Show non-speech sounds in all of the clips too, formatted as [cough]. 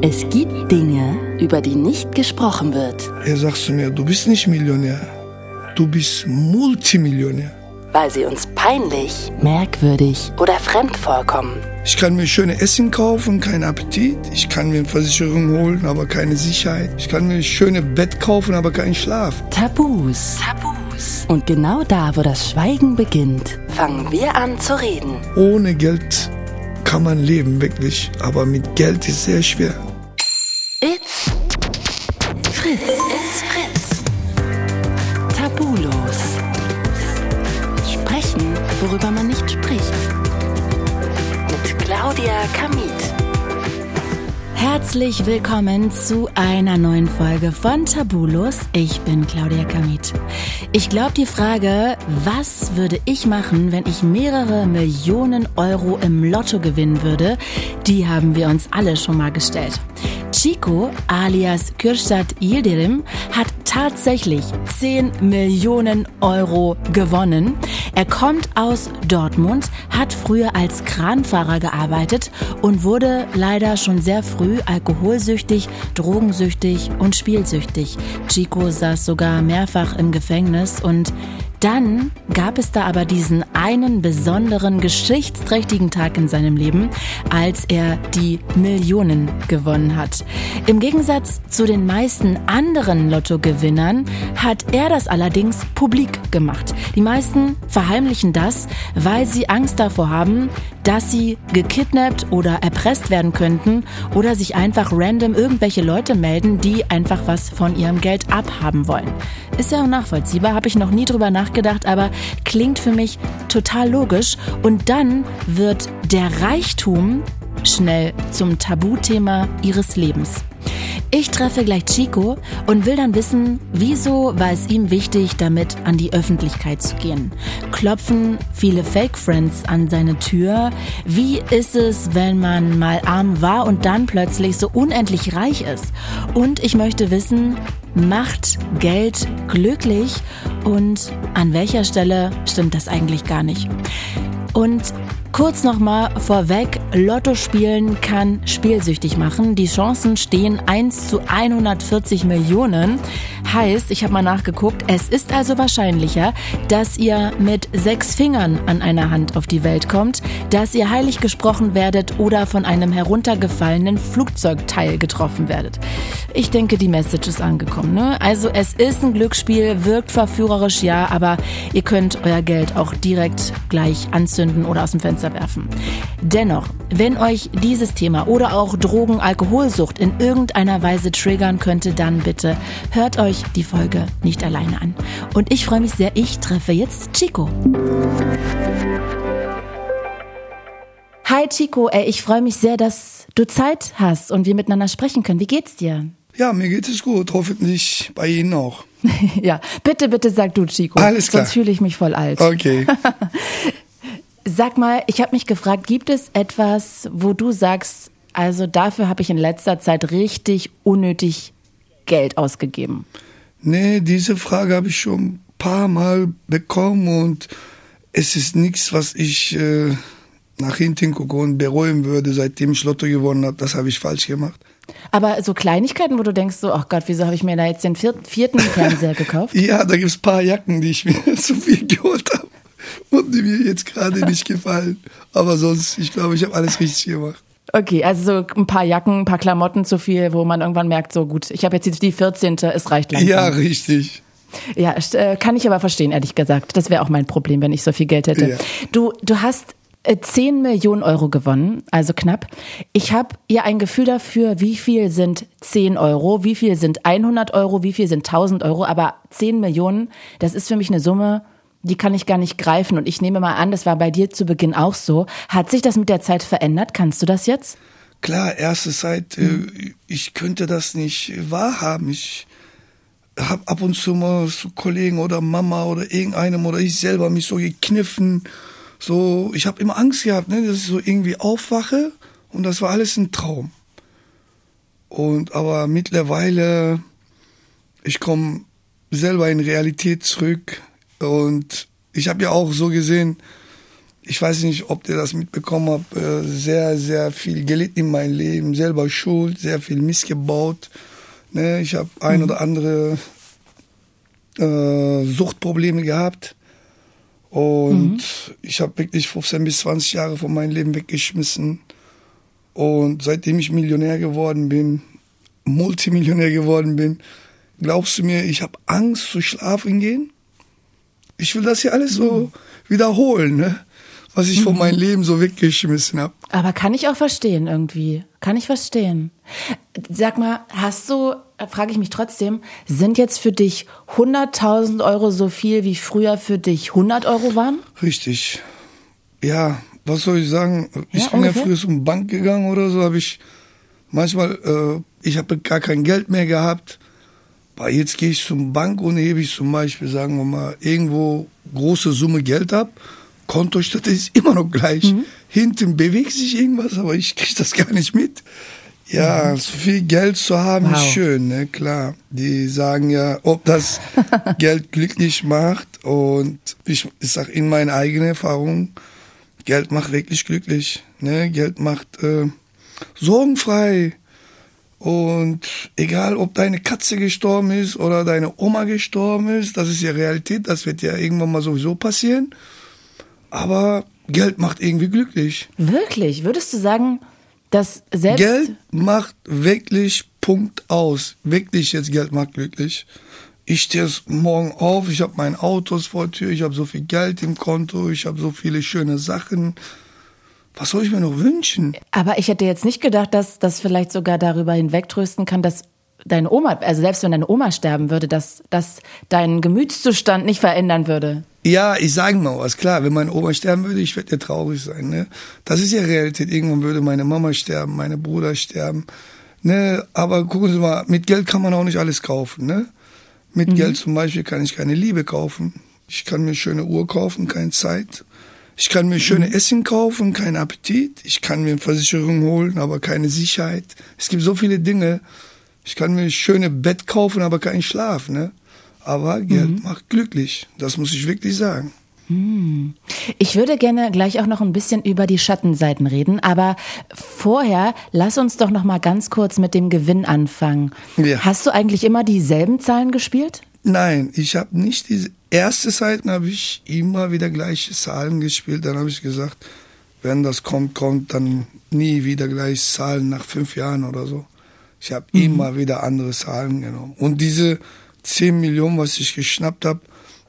Es gibt Dinge, über die nicht gesprochen wird, Er sagt zu mir, du bist nicht Millionär, du bist Multimillionär. weil sie uns peinlich, merkwürdig oder fremd vorkommen. Ich kann mir schöne Essen kaufen, kein Appetit. Ich kann mir eine Versicherung holen, aber keine Sicherheit. Ich kann mir schöne Bett kaufen, aber keinen Schlaf. Tabus. Tabus. Und genau da, wo das Schweigen beginnt, fangen wir an zu reden. Ohne Geld kann man leben, wirklich. Aber mit Geld ist sehr schwer. Fritz. It's Fritz. Tabulos. Sprechen, worüber man nicht spricht. Mit Claudia Kamit. Herzlich willkommen zu einer neuen Folge von Tabulos. Ich bin Claudia Kamit. Ich glaube, die Frage, was würde ich machen, wenn ich mehrere Millionen Euro im Lotto gewinnen würde, die haben wir uns alle schon mal gestellt. Chico alias Kürşat Yildirim hat tatsächlich 10 Millionen Euro gewonnen. Er kommt aus Dortmund, hat früher als Kranfahrer gearbeitet und wurde leider schon sehr früh alkoholsüchtig, drogensüchtig und spielsüchtig. Chico saß sogar mehrfach im Gefängnis und dann gab es da aber diesen einen besonderen geschichtsträchtigen Tag in seinem Leben, als er die Millionen gewonnen hat. Im Gegensatz zu den meisten anderen Lottogewinnern hat er das allerdings publik gemacht. Die meisten verheimlichen das, weil sie Angst davor haben, dass sie gekidnappt oder erpresst werden könnten oder sich einfach random irgendwelche Leute melden, die einfach was von ihrem Geld abhaben wollen. Ist ja auch nachvollziehbar, habe ich noch nie drüber nachgedacht, aber klingt für mich total logisch. Und dann wird der Reichtum schnell zum Tabuthema ihres Lebens. Ich treffe gleich Chico und will dann wissen, wieso war es ihm wichtig, damit an die Öffentlichkeit zu gehen. Klopfen viele Fake Friends an seine Tür? Wie ist es, wenn man mal arm war und dann plötzlich so unendlich reich ist? Und ich möchte wissen, macht Geld glücklich und an welcher Stelle stimmt das eigentlich gar nicht? Und Kurz nochmal vorweg, Lotto spielen kann spielsüchtig machen. Die Chancen stehen 1 zu 140 Millionen. Heißt, ich habe mal nachgeguckt, es ist also wahrscheinlicher, dass ihr mit sechs Fingern an einer Hand auf die Welt kommt, dass ihr heilig gesprochen werdet oder von einem heruntergefallenen Flugzeugteil getroffen werdet. Ich denke, die Message ist angekommen. Ne? Also es ist ein Glücksspiel, wirkt verführerisch, ja, aber ihr könnt euer Geld auch direkt gleich anzünden oder aus dem Fenster werfen. Dennoch, wenn euch dieses Thema oder auch Drogen, Alkoholsucht in irgendeiner Weise triggern könnte, dann bitte hört euch die Folge nicht alleine an. Und ich freue mich sehr, ich treffe jetzt Chico. Hi Chico, ey, ich freue mich sehr, dass du Zeit hast und wir miteinander sprechen können. Wie geht's dir? Ja, mir geht es gut. Hoffentlich bei Ihnen auch. [laughs] ja, bitte, bitte sag du Chico. Alles klar. Sonst fühle ich mich voll alt. Okay. [laughs] Sag mal, ich habe mich gefragt, gibt es etwas, wo du sagst, also dafür habe ich in letzter Zeit richtig unnötig Geld ausgegeben? Nee, diese Frage habe ich schon ein paar Mal bekommen und es ist nichts, was ich äh, nach hinten gucke und bereuen würde, seitdem ich Lotto gewonnen habe. Das habe ich falsch gemacht. Aber so Kleinigkeiten, wo du denkst, so, ach Gott, wieso habe ich mir da jetzt den vierten, Fernseher gekauft? [laughs] Ja, da gibt es ein paar Jacken, die ich mir [laughs] zu viel geholt habe und die mir jetzt gerade nicht gefallen. Aber sonst, ich glaube, ich habe alles richtig gemacht. Okay, also so ein paar Jacken, ein paar Klamotten zu viel, wo man irgendwann merkt, so gut, ich habe jetzt die 14., es reicht langsam. Ja, richtig. Ja, äh, kann ich aber verstehen, ehrlich gesagt. Das wäre auch mein Problem, wenn ich so viel Geld hätte. Ja. Du, du hast äh, 10 Millionen Euro gewonnen, also knapp. Ich habe ja ein Gefühl dafür, wie viel sind 10 Euro, wie viel sind 100 Euro, wie viel sind 1000 Euro, aber 10 Millionen, das ist für mich eine Summe, die kann ich gar nicht greifen. Und ich nehme mal an, das war bei dir zu Beginn auch so. Hat sich das mit der Zeit verändert? Kannst du das jetzt? Klar, erste Zeit, äh, ich könnte das nicht wahrhaben. Ich habe ab und zu mal zu Kollegen oder Mama oder irgendeinem oder ich selber mich so gekniffen. So, ich habe immer Angst gehabt, ne, dass ich so irgendwie aufwache und das war alles ein Traum. Und aber mittlerweile, ich komme selber in Realität zurück und ich habe ja auch so gesehen, ich weiß nicht, ob ihr das mitbekommen habt, äh, sehr, sehr viel gelitten in meinem Leben, selber schuld, sehr viel missgebaut. Ne, ich habe ein mhm. oder andere äh, Suchtprobleme gehabt. Und mhm. ich habe wirklich 15 bis 20 Jahre von meinem Leben weggeschmissen. Und seitdem ich Millionär geworden bin, Multimillionär geworden bin, glaubst du mir, ich habe Angst zu schlafen gehen? Ich will das hier alles so mhm. wiederholen, ne? was ich mhm. von meinem Leben so weggeschmissen habe. Aber kann ich auch verstehen irgendwie. Kann ich verstehen. Sag mal, hast du, frage ich mich trotzdem, sind jetzt für dich 100.000 Euro so viel, wie früher für dich 100 Euro waren? Richtig. Ja, was soll ich sagen? Ich ja, bin ja früher zum Bank gegangen oder so, habe ich manchmal, äh, ich habe gar kein Geld mehr gehabt. Aber jetzt gehe ich zum Bank und hebe ich zum Beispiel, sagen wir mal, irgendwo große Summe Geld ab. Kontostadt ist immer noch gleich. Mhm. Hinten bewegt sich irgendwas, aber ich kriege das gar nicht mit. Ja, mhm. so viel Geld zu haben wow. ist schön, ne? Klar. Die sagen ja, ob das [laughs] Geld glücklich macht. Und ich, ich sag in meiner eigenen Erfahrung, Geld macht wirklich glücklich. Ne? Geld macht äh, sorgenfrei. Und egal, ob deine Katze gestorben ist oder deine Oma gestorben ist, das ist ja Realität, das wird ja irgendwann mal sowieso passieren. Aber Geld macht irgendwie glücklich. Wirklich? Würdest du sagen, dass selbst. Geld macht wirklich Punkt aus. Wirklich jetzt Geld macht glücklich. Ich stehe morgen auf, ich habe mein Autos vor der Tür, ich habe so viel Geld im Konto, ich habe so viele schöne Sachen. Was soll ich mir noch wünschen? Aber ich hätte jetzt nicht gedacht, dass das vielleicht sogar darüber hinwegtrösten kann, dass deine Oma, also selbst wenn deine Oma sterben würde, dass das deinen Gemütszustand nicht verändern würde. Ja, ich sage mal was, klar, wenn meine Oma sterben würde, ich würde ja traurig sein. Ne? Das ist ja Realität. Irgendwann würde meine Mama sterben, meine Bruder sterben. Ne? Aber gucken Sie mal, mit Geld kann man auch nicht alles kaufen. Ne? Mit mhm. Geld zum Beispiel kann ich keine Liebe kaufen. Ich kann mir schöne Uhr kaufen, keine Zeit. Ich kann mir schöne mhm. Essen kaufen, keinen Appetit. Ich kann mir Versicherung holen, aber keine Sicherheit. Es gibt so viele Dinge. Ich kann mir schöne Bett kaufen, aber keinen Schlaf. Ne? Aber Geld mhm. macht glücklich. Das muss ich wirklich sagen. Hm. Ich würde gerne gleich auch noch ein bisschen über die Schattenseiten reden, aber vorher lass uns doch noch mal ganz kurz mit dem Gewinn anfangen. Ja. Hast du eigentlich immer dieselben Zahlen gespielt? Nein, ich habe nicht diese erste Seiten habe ich immer wieder gleiche Zahlen gespielt. Dann habe ich gesagt, wenn das kommt, kommt, dann nie wieder gleiche Zahlen nach fünf Jahren oder so. Ich habe mhm. immer wieder andere Zahlen genommen. Und diese 10 Millionen, was ich geschnappt habe,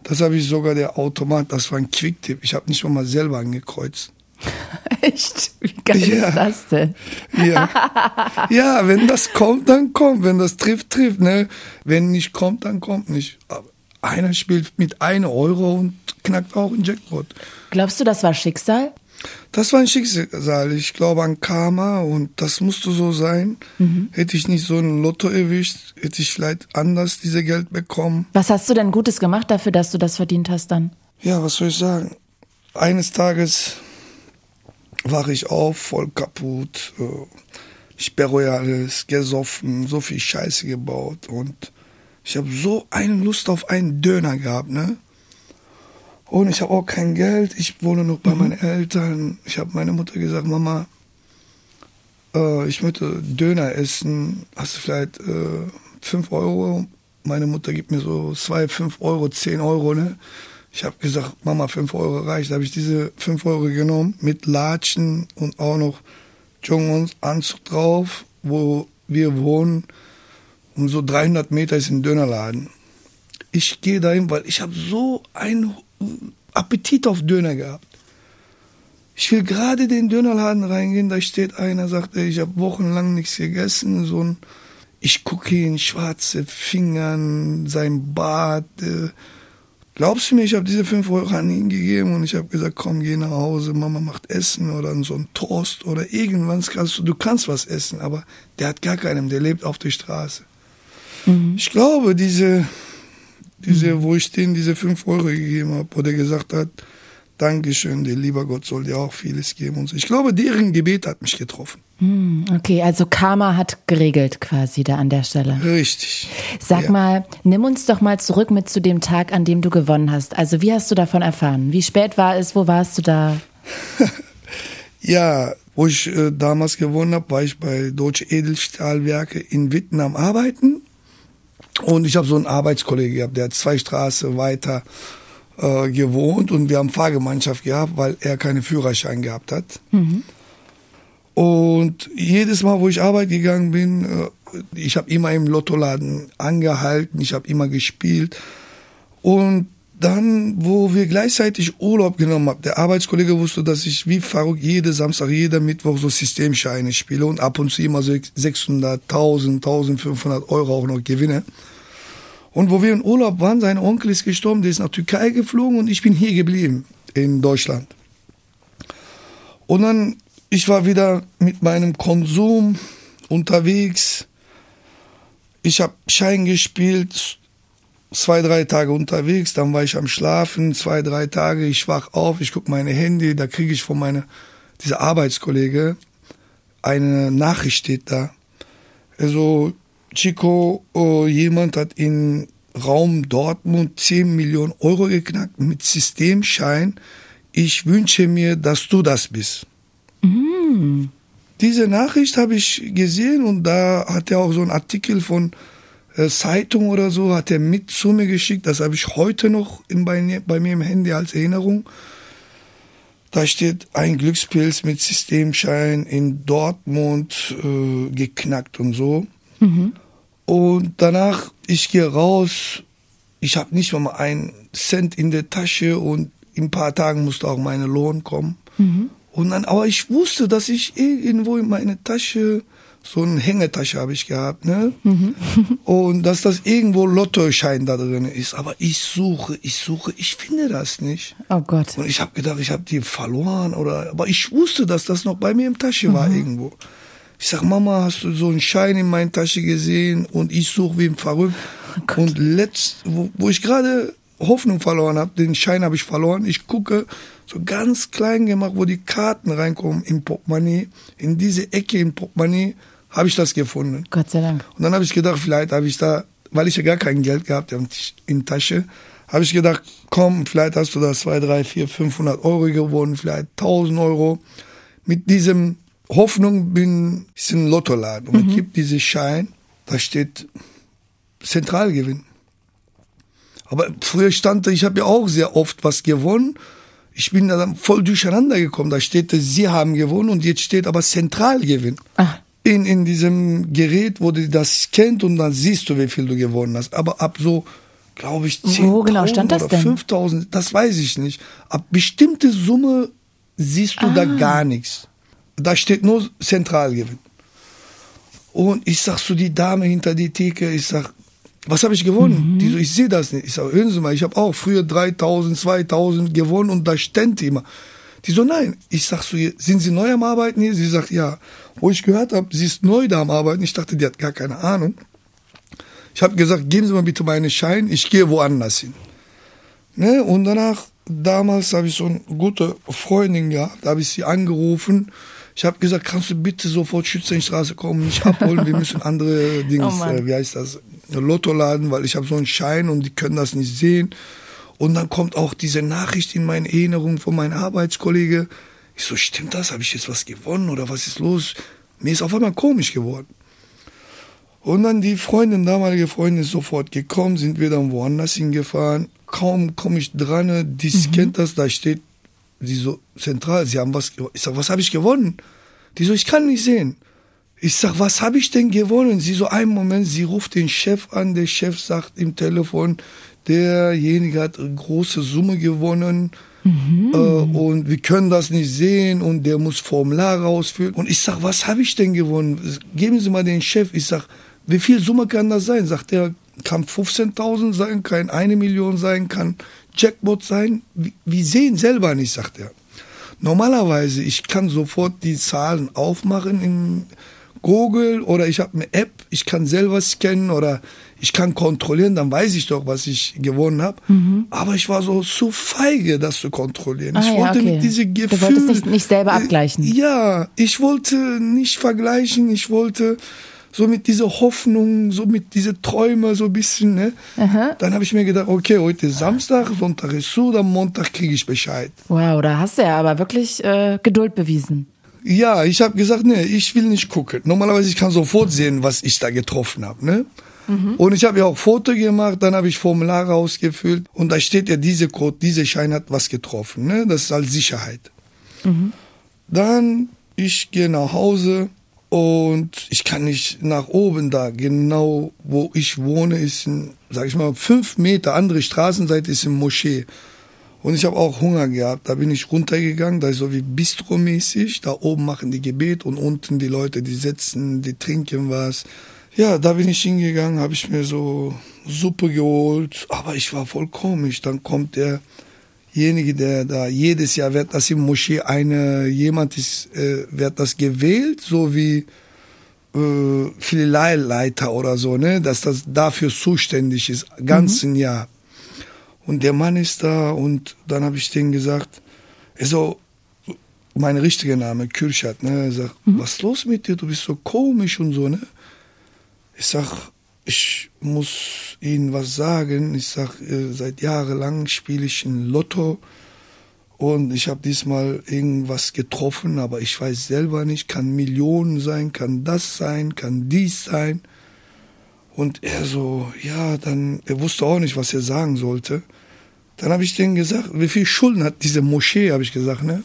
das habe ich sogar der Automat, das war ein Quicktip. Ich habe nicht mal selber angekreuzt. [laughs] Echt? Wie geil ja. ist das denn? Ja. [laughs] ja, wenn das kommt, dann kommt. Wenn das trifft, trifft. Ne? Wenn nicht kommt, dann kommt nicht. Aber einer spielt mit einem Euro und knackt auch einen Jackpot. Glaubst du, das war Schicksal? Das war ein Schicksal. Ich glaube an Karma und das musste so sein. Mhm. Hätte ich nicht so ein Lotto erwischt, hätte ich vielleicht anders diese Geld bekommen. Was hast du denn Gutes gemacht dafür, dass du das verdient hast dann? Ja, was soll ich sagen? Eines Tages wache ich auf, voll kaputt. Äh, ich bereue alles, gesoffen, so viel Scheiße gebaut und ich habe so eine Lust auf einen Döner gehabt, ne? Und ich habe auch kein Geld. Ich wohne noch bei mhm. meinen Eltern. Ich habe meiner Mutter gesagt, Mama, äh, ich möchte Döner essen. Hast du vielleicht äh, 5 Euro? Meine Mutter gibt mir so 2, 5 Euro, 10 Euro, ne? Ich habe gesagt, Mama, 5 Euro reicht. Da habe ich diese 5 Euro genommen mit Latschen und auch noch Jungs Anzug drauf, wo wir wohnen. Und so 300 Meter ist ein Dönerladen. Ich gehe dahin, weil ich habe so einen Appetit auf Döner gehabt. Ich will gerade den Dönerladen reingehen, da steht einer, sagt, ey, ich habe wochenlang nichts gegessen. So ein, ich gucke ihn, schwarze Fingern, sein Bart. Äh, glaubst du mir, ich habe diese 5 Euro an ihn gegeben und ich habe gesagt, komm, geh nach Hause, Mama macht Essen oder so ein Toast oder irgendwas. Kannst du, du kannst was essen, aber der hat gar keinen, der lebt auf der Straße. Mhm. Ich glaube, diese, diese, mhm. wo ich denen diese 5 Euro gegeben habe, wo der gesagt hat, Dankeschön, der lieber Gott soll dir auch vieles geben und so. Ich glaube, deren Gebet hat mich getroffen. Mhm, okay, also Karma hat geregelt quasi da an der Stelle. Richtig. Sag ja. mal, nimm uns doch mal zurück mit zu dem Tag, an dem du gewonnen hast. Also wie hast du davon erfahren? Wie spät war es? Wo warst du da? [laughs] ja, wo ich äh, damals gewohnt habe, war ich bei Deutsche Edelstahlwerke in Witten am Arbeiten. Und ich habe so einen Arbeitskollege gehabt, der hat zwei Straßen weiter äh, gewohnt und wir haben Fahrgemeinschaft gehabt, weil er keinen Führerschein gehabt hat. Mhm. Und jedes Mal, wo ich arbeiten gegangen bin, äh, ich habe immer im Lottoladen angehalten, ich habe immer gespielt. Und dann, wo wir gleichzeitig Urlaub genommen haben, der Arbeitskollege wusste, dass ich wie verrückt jede Samstag, jeder Mittwoch so Systemscheine spiele und ab und zu immer so 600, 1000, 1500 Euro auch noch gewinne. Und wo wir in Urlaub waren, sein Onkel ist gestorben, der ist nach Türkei geflogen und ich bin hier geblieben in Deutschland. Und dann, ich war wieder mit meinem Konsum unterwegs. Ich habe Schein gespielt, zwei, drei Tage unterwegs, dann war ich am Schlafen, zwei, drei Tage, ich wach auf, ich gucke meine Handy, da kriege ich von meiner, dieser Arbeitskollege, eine Nachricht steht da. Also, Chico, oh, jemand hat in Raum Dortmund 10 Millionen Euro geknackt mit Systemschein. Ich wünsche mir, dass du das bist. Mm. Diese Nachricht habe ich gesehen und da hat er auch so einen Artikel von Zeitung oder so, hat er mit zu mir geschickt. Das habe ich heute noch in, bei, bei mir im Handy als Erinnerung. Da steht ein Glückspilz mit Systemschein in Dortmund äh, geknackt und so. Mhm. Und danach, ich gehe raus, ich habe nicht mal einen Cent in der Tasche und in ein paar Tagen musste auch meine Lohn kommen. Mhm. Und dann, aber ich wusste, dass ich irgendwo in meine Tasche so eine Hängetasche habe ich gehabt, ne? Mhm. [laughs] Und dass das irgendwo Lottoschein da drin ist. Aber ich suche, ich suche, ich finde das nicht. Oh Gott. Und ich habe gedacht, ich habe die verloren oder, aber ich wusste, dass das noch bei mir im Tasche mhm. war irgendwo. Ich sag, Mama, hast du so einen Schein in meiner Tasche gesehen? Und ich suche wie ein Verrückt. Oh und letzt, wo, wo ich gerade Hoffnung verloren habe, den Schein habe ich verloren. Ich gucke so ganz klein gemacht, wo die Karten reinkommen im Portemonnaie. In diese Ecke im Portemonnaie habe ich das gefunden. Gott sei Dank. Und dann habe ich gedacht, vielleicht habe ich da, weil ich ja gar kein Geld gehabt habe in Tasche, habe ich gedacht, komm, vielleicht hast du da zwei, drei, vier, 500 Euro gewonnen, vielleicht 1000 Euro. Mit diesem Hoffnung bin ich in Lottoladen und mhm. gibt dieses Schein, da steht Zentralgewinn. Aber früher stand da, ich habe ja auch sehr oft was gewonnen. Ich bin da dann voll durcheinander gekommen. Da steht, Sie haben gewonnen und jetzt steht aber Zentralgewinn. Ach. In, in diesem Gerät, wo du das kennt und dann siehst du, wie viel du gewonnen hast. Aber ab so, glaube ich, 10.000 Wo genau stand das oder 5.000, das weiß ich nicht. Ab bestimmte Summe siehst du ah. da gar nichts. Da steht nur Zentralgewinn. Und ich sag so die Dame hinter die Theke, ich sag, was habe ich gewonnen? Mhm. Die so, ich sehe das nicht. Ich sag, hören Sie mal, ich habe auch früher 3000, 2000 gewonnen und da stand immer. Die so, nein. Ich sag so, sind Sie neu am Arbeiten hier? Sie sagt, ja. Wo ich gehört habe, sie ist neu da am Arbeiten, ich dachte, die hat gar keine Ahnung. Ich habe gesagt, geben Sie mal bitte meinen Schein, ich gehe woanders hin. Ne? Und danach, damals habe ich so eine gute Freundin gehabt, da habe ich sie angerufen ich habe gesagt, kannst du bitte sofort Schützenstraße kommen, mich abholen, wir müssen andere [laughs] Dings, oh äh, wie heißt das, Lotto laden, weil ich habe so einen Schein und die können das nicht sehen. Und dann kommt auch diese Nachricht in meine Erinnerung von meinem Arbeitskollege. Ich so, stimmt das? Habe ich jetzt was gewonnen oder was ist los? Mir ist auf einmal komisch geworden. Und dann die Freundin, damalige Freundin, ist sofort gekommen, sind wir dann woanders hingefahren. Kaum komme ich dran, die mhm. kennt das, da steht Sie so, zentral, Sie haben was, ich sag, was habe ich gewonnen? Die so, ich kann nicht sehen. Ich sag, was habe ich denn gewonnen? Sie so, einen Moment, sie ruft den Chef an, der Chef sagt im Telefon, derjenige hat eine große Summe gewonnen mhm. äh, und wir können das nicht sehen und der muss Formulare ausfüllen. Und ich sag, was habe ich denn gewonnen? Geben Sie mal den Chef. Ich sag, wie viel Summe kann das sein? Sagt er, kann 15.000 sein, kann eine Million sein, kann Jackpot sein. Wir sehen selber nicht, sagt er. Normalerweise, ich kann sofort die Zahlen aufmachen in Google oder ich habe eine App, ich kann selber scannen oder ich kann kontrollieren, dann weiß ich doch, was ich gewonnen habe. Mhm. Aber ich war so zu feige, das zu kontrollieren. Ah, ich wollte okay. mit diesem Gefühl. Du wolltest nicht, nicht selber abgleichen. Ja, ich wollte nicht vergleichen, ich wollte so mit dieser Hoffnung, so mit diese Träume, so ein bisschen, ne? Aha. Dann habe ich mir gedacht, okay, heute ist Samstag, Sonntag ist zu, am Montag kriege ich Bescheid. Wow, da hast du ja aber wirklich äh, Geduld bewiesen. Ja, ich habe gesagt, ne, ich will nicht gucken. Normalerweise ich kann sofort sehen, was ich da getroffen habe, ne? Mhm. Und ich habe ja auch Foto gemacht, dann habe ich Formulare ausgefüllt und da steht ja diese Code, dieser Schein hat was getroffen, ne? Das ist als Sicherheit. Mhm. Dann ich gehe nach Hause und ich kann nicht nach oben da, genau wo ich wohne, ist, ein, sag ich mal, fünf Meter andere Straßenseite ist eine Moschee. Und ich habe auch Hunger gehabt. Da bin ich runtergegangen, da ist so wie Bistro-mäßig. Da oben machen die Gebet und unten die Leute, die sitzen, die trinken was. Ja, da bin ich hingegangen, habe ich mir so Suppe geholt, aber ich war voll komisch. Dann kommt derjenige, der da jedes Jahr wird das im Moschee eine jemand ist, äh, wird das gewählt, so wie äh, Filialleiter oder so, ne, dass das dafür zuständig ist, ganzen mhm. Jahr. Und der Mann ist da und dann habe ich denen gesagt, also mein richtiger Name, Kürschat, ne, er sagt, mhm. was ist los mit dir, du bist so komisch und so, ne. Ich sag, ich muss Ihnen was sagen. Ich sag, äh, seit jahrelang spiele ich in Lotto und ich habe diesmal irgendwas getroffen, aber ich weiß selber nicht, kann Millionen sein, kann das sein, kann dies sein. Und er so, ja, dann, er wusste auch nicht, was er sagen sollte. Dann habe ich denen gesagt, wie viel Schulden hat diese Moschee, habe ich gesagt, ne?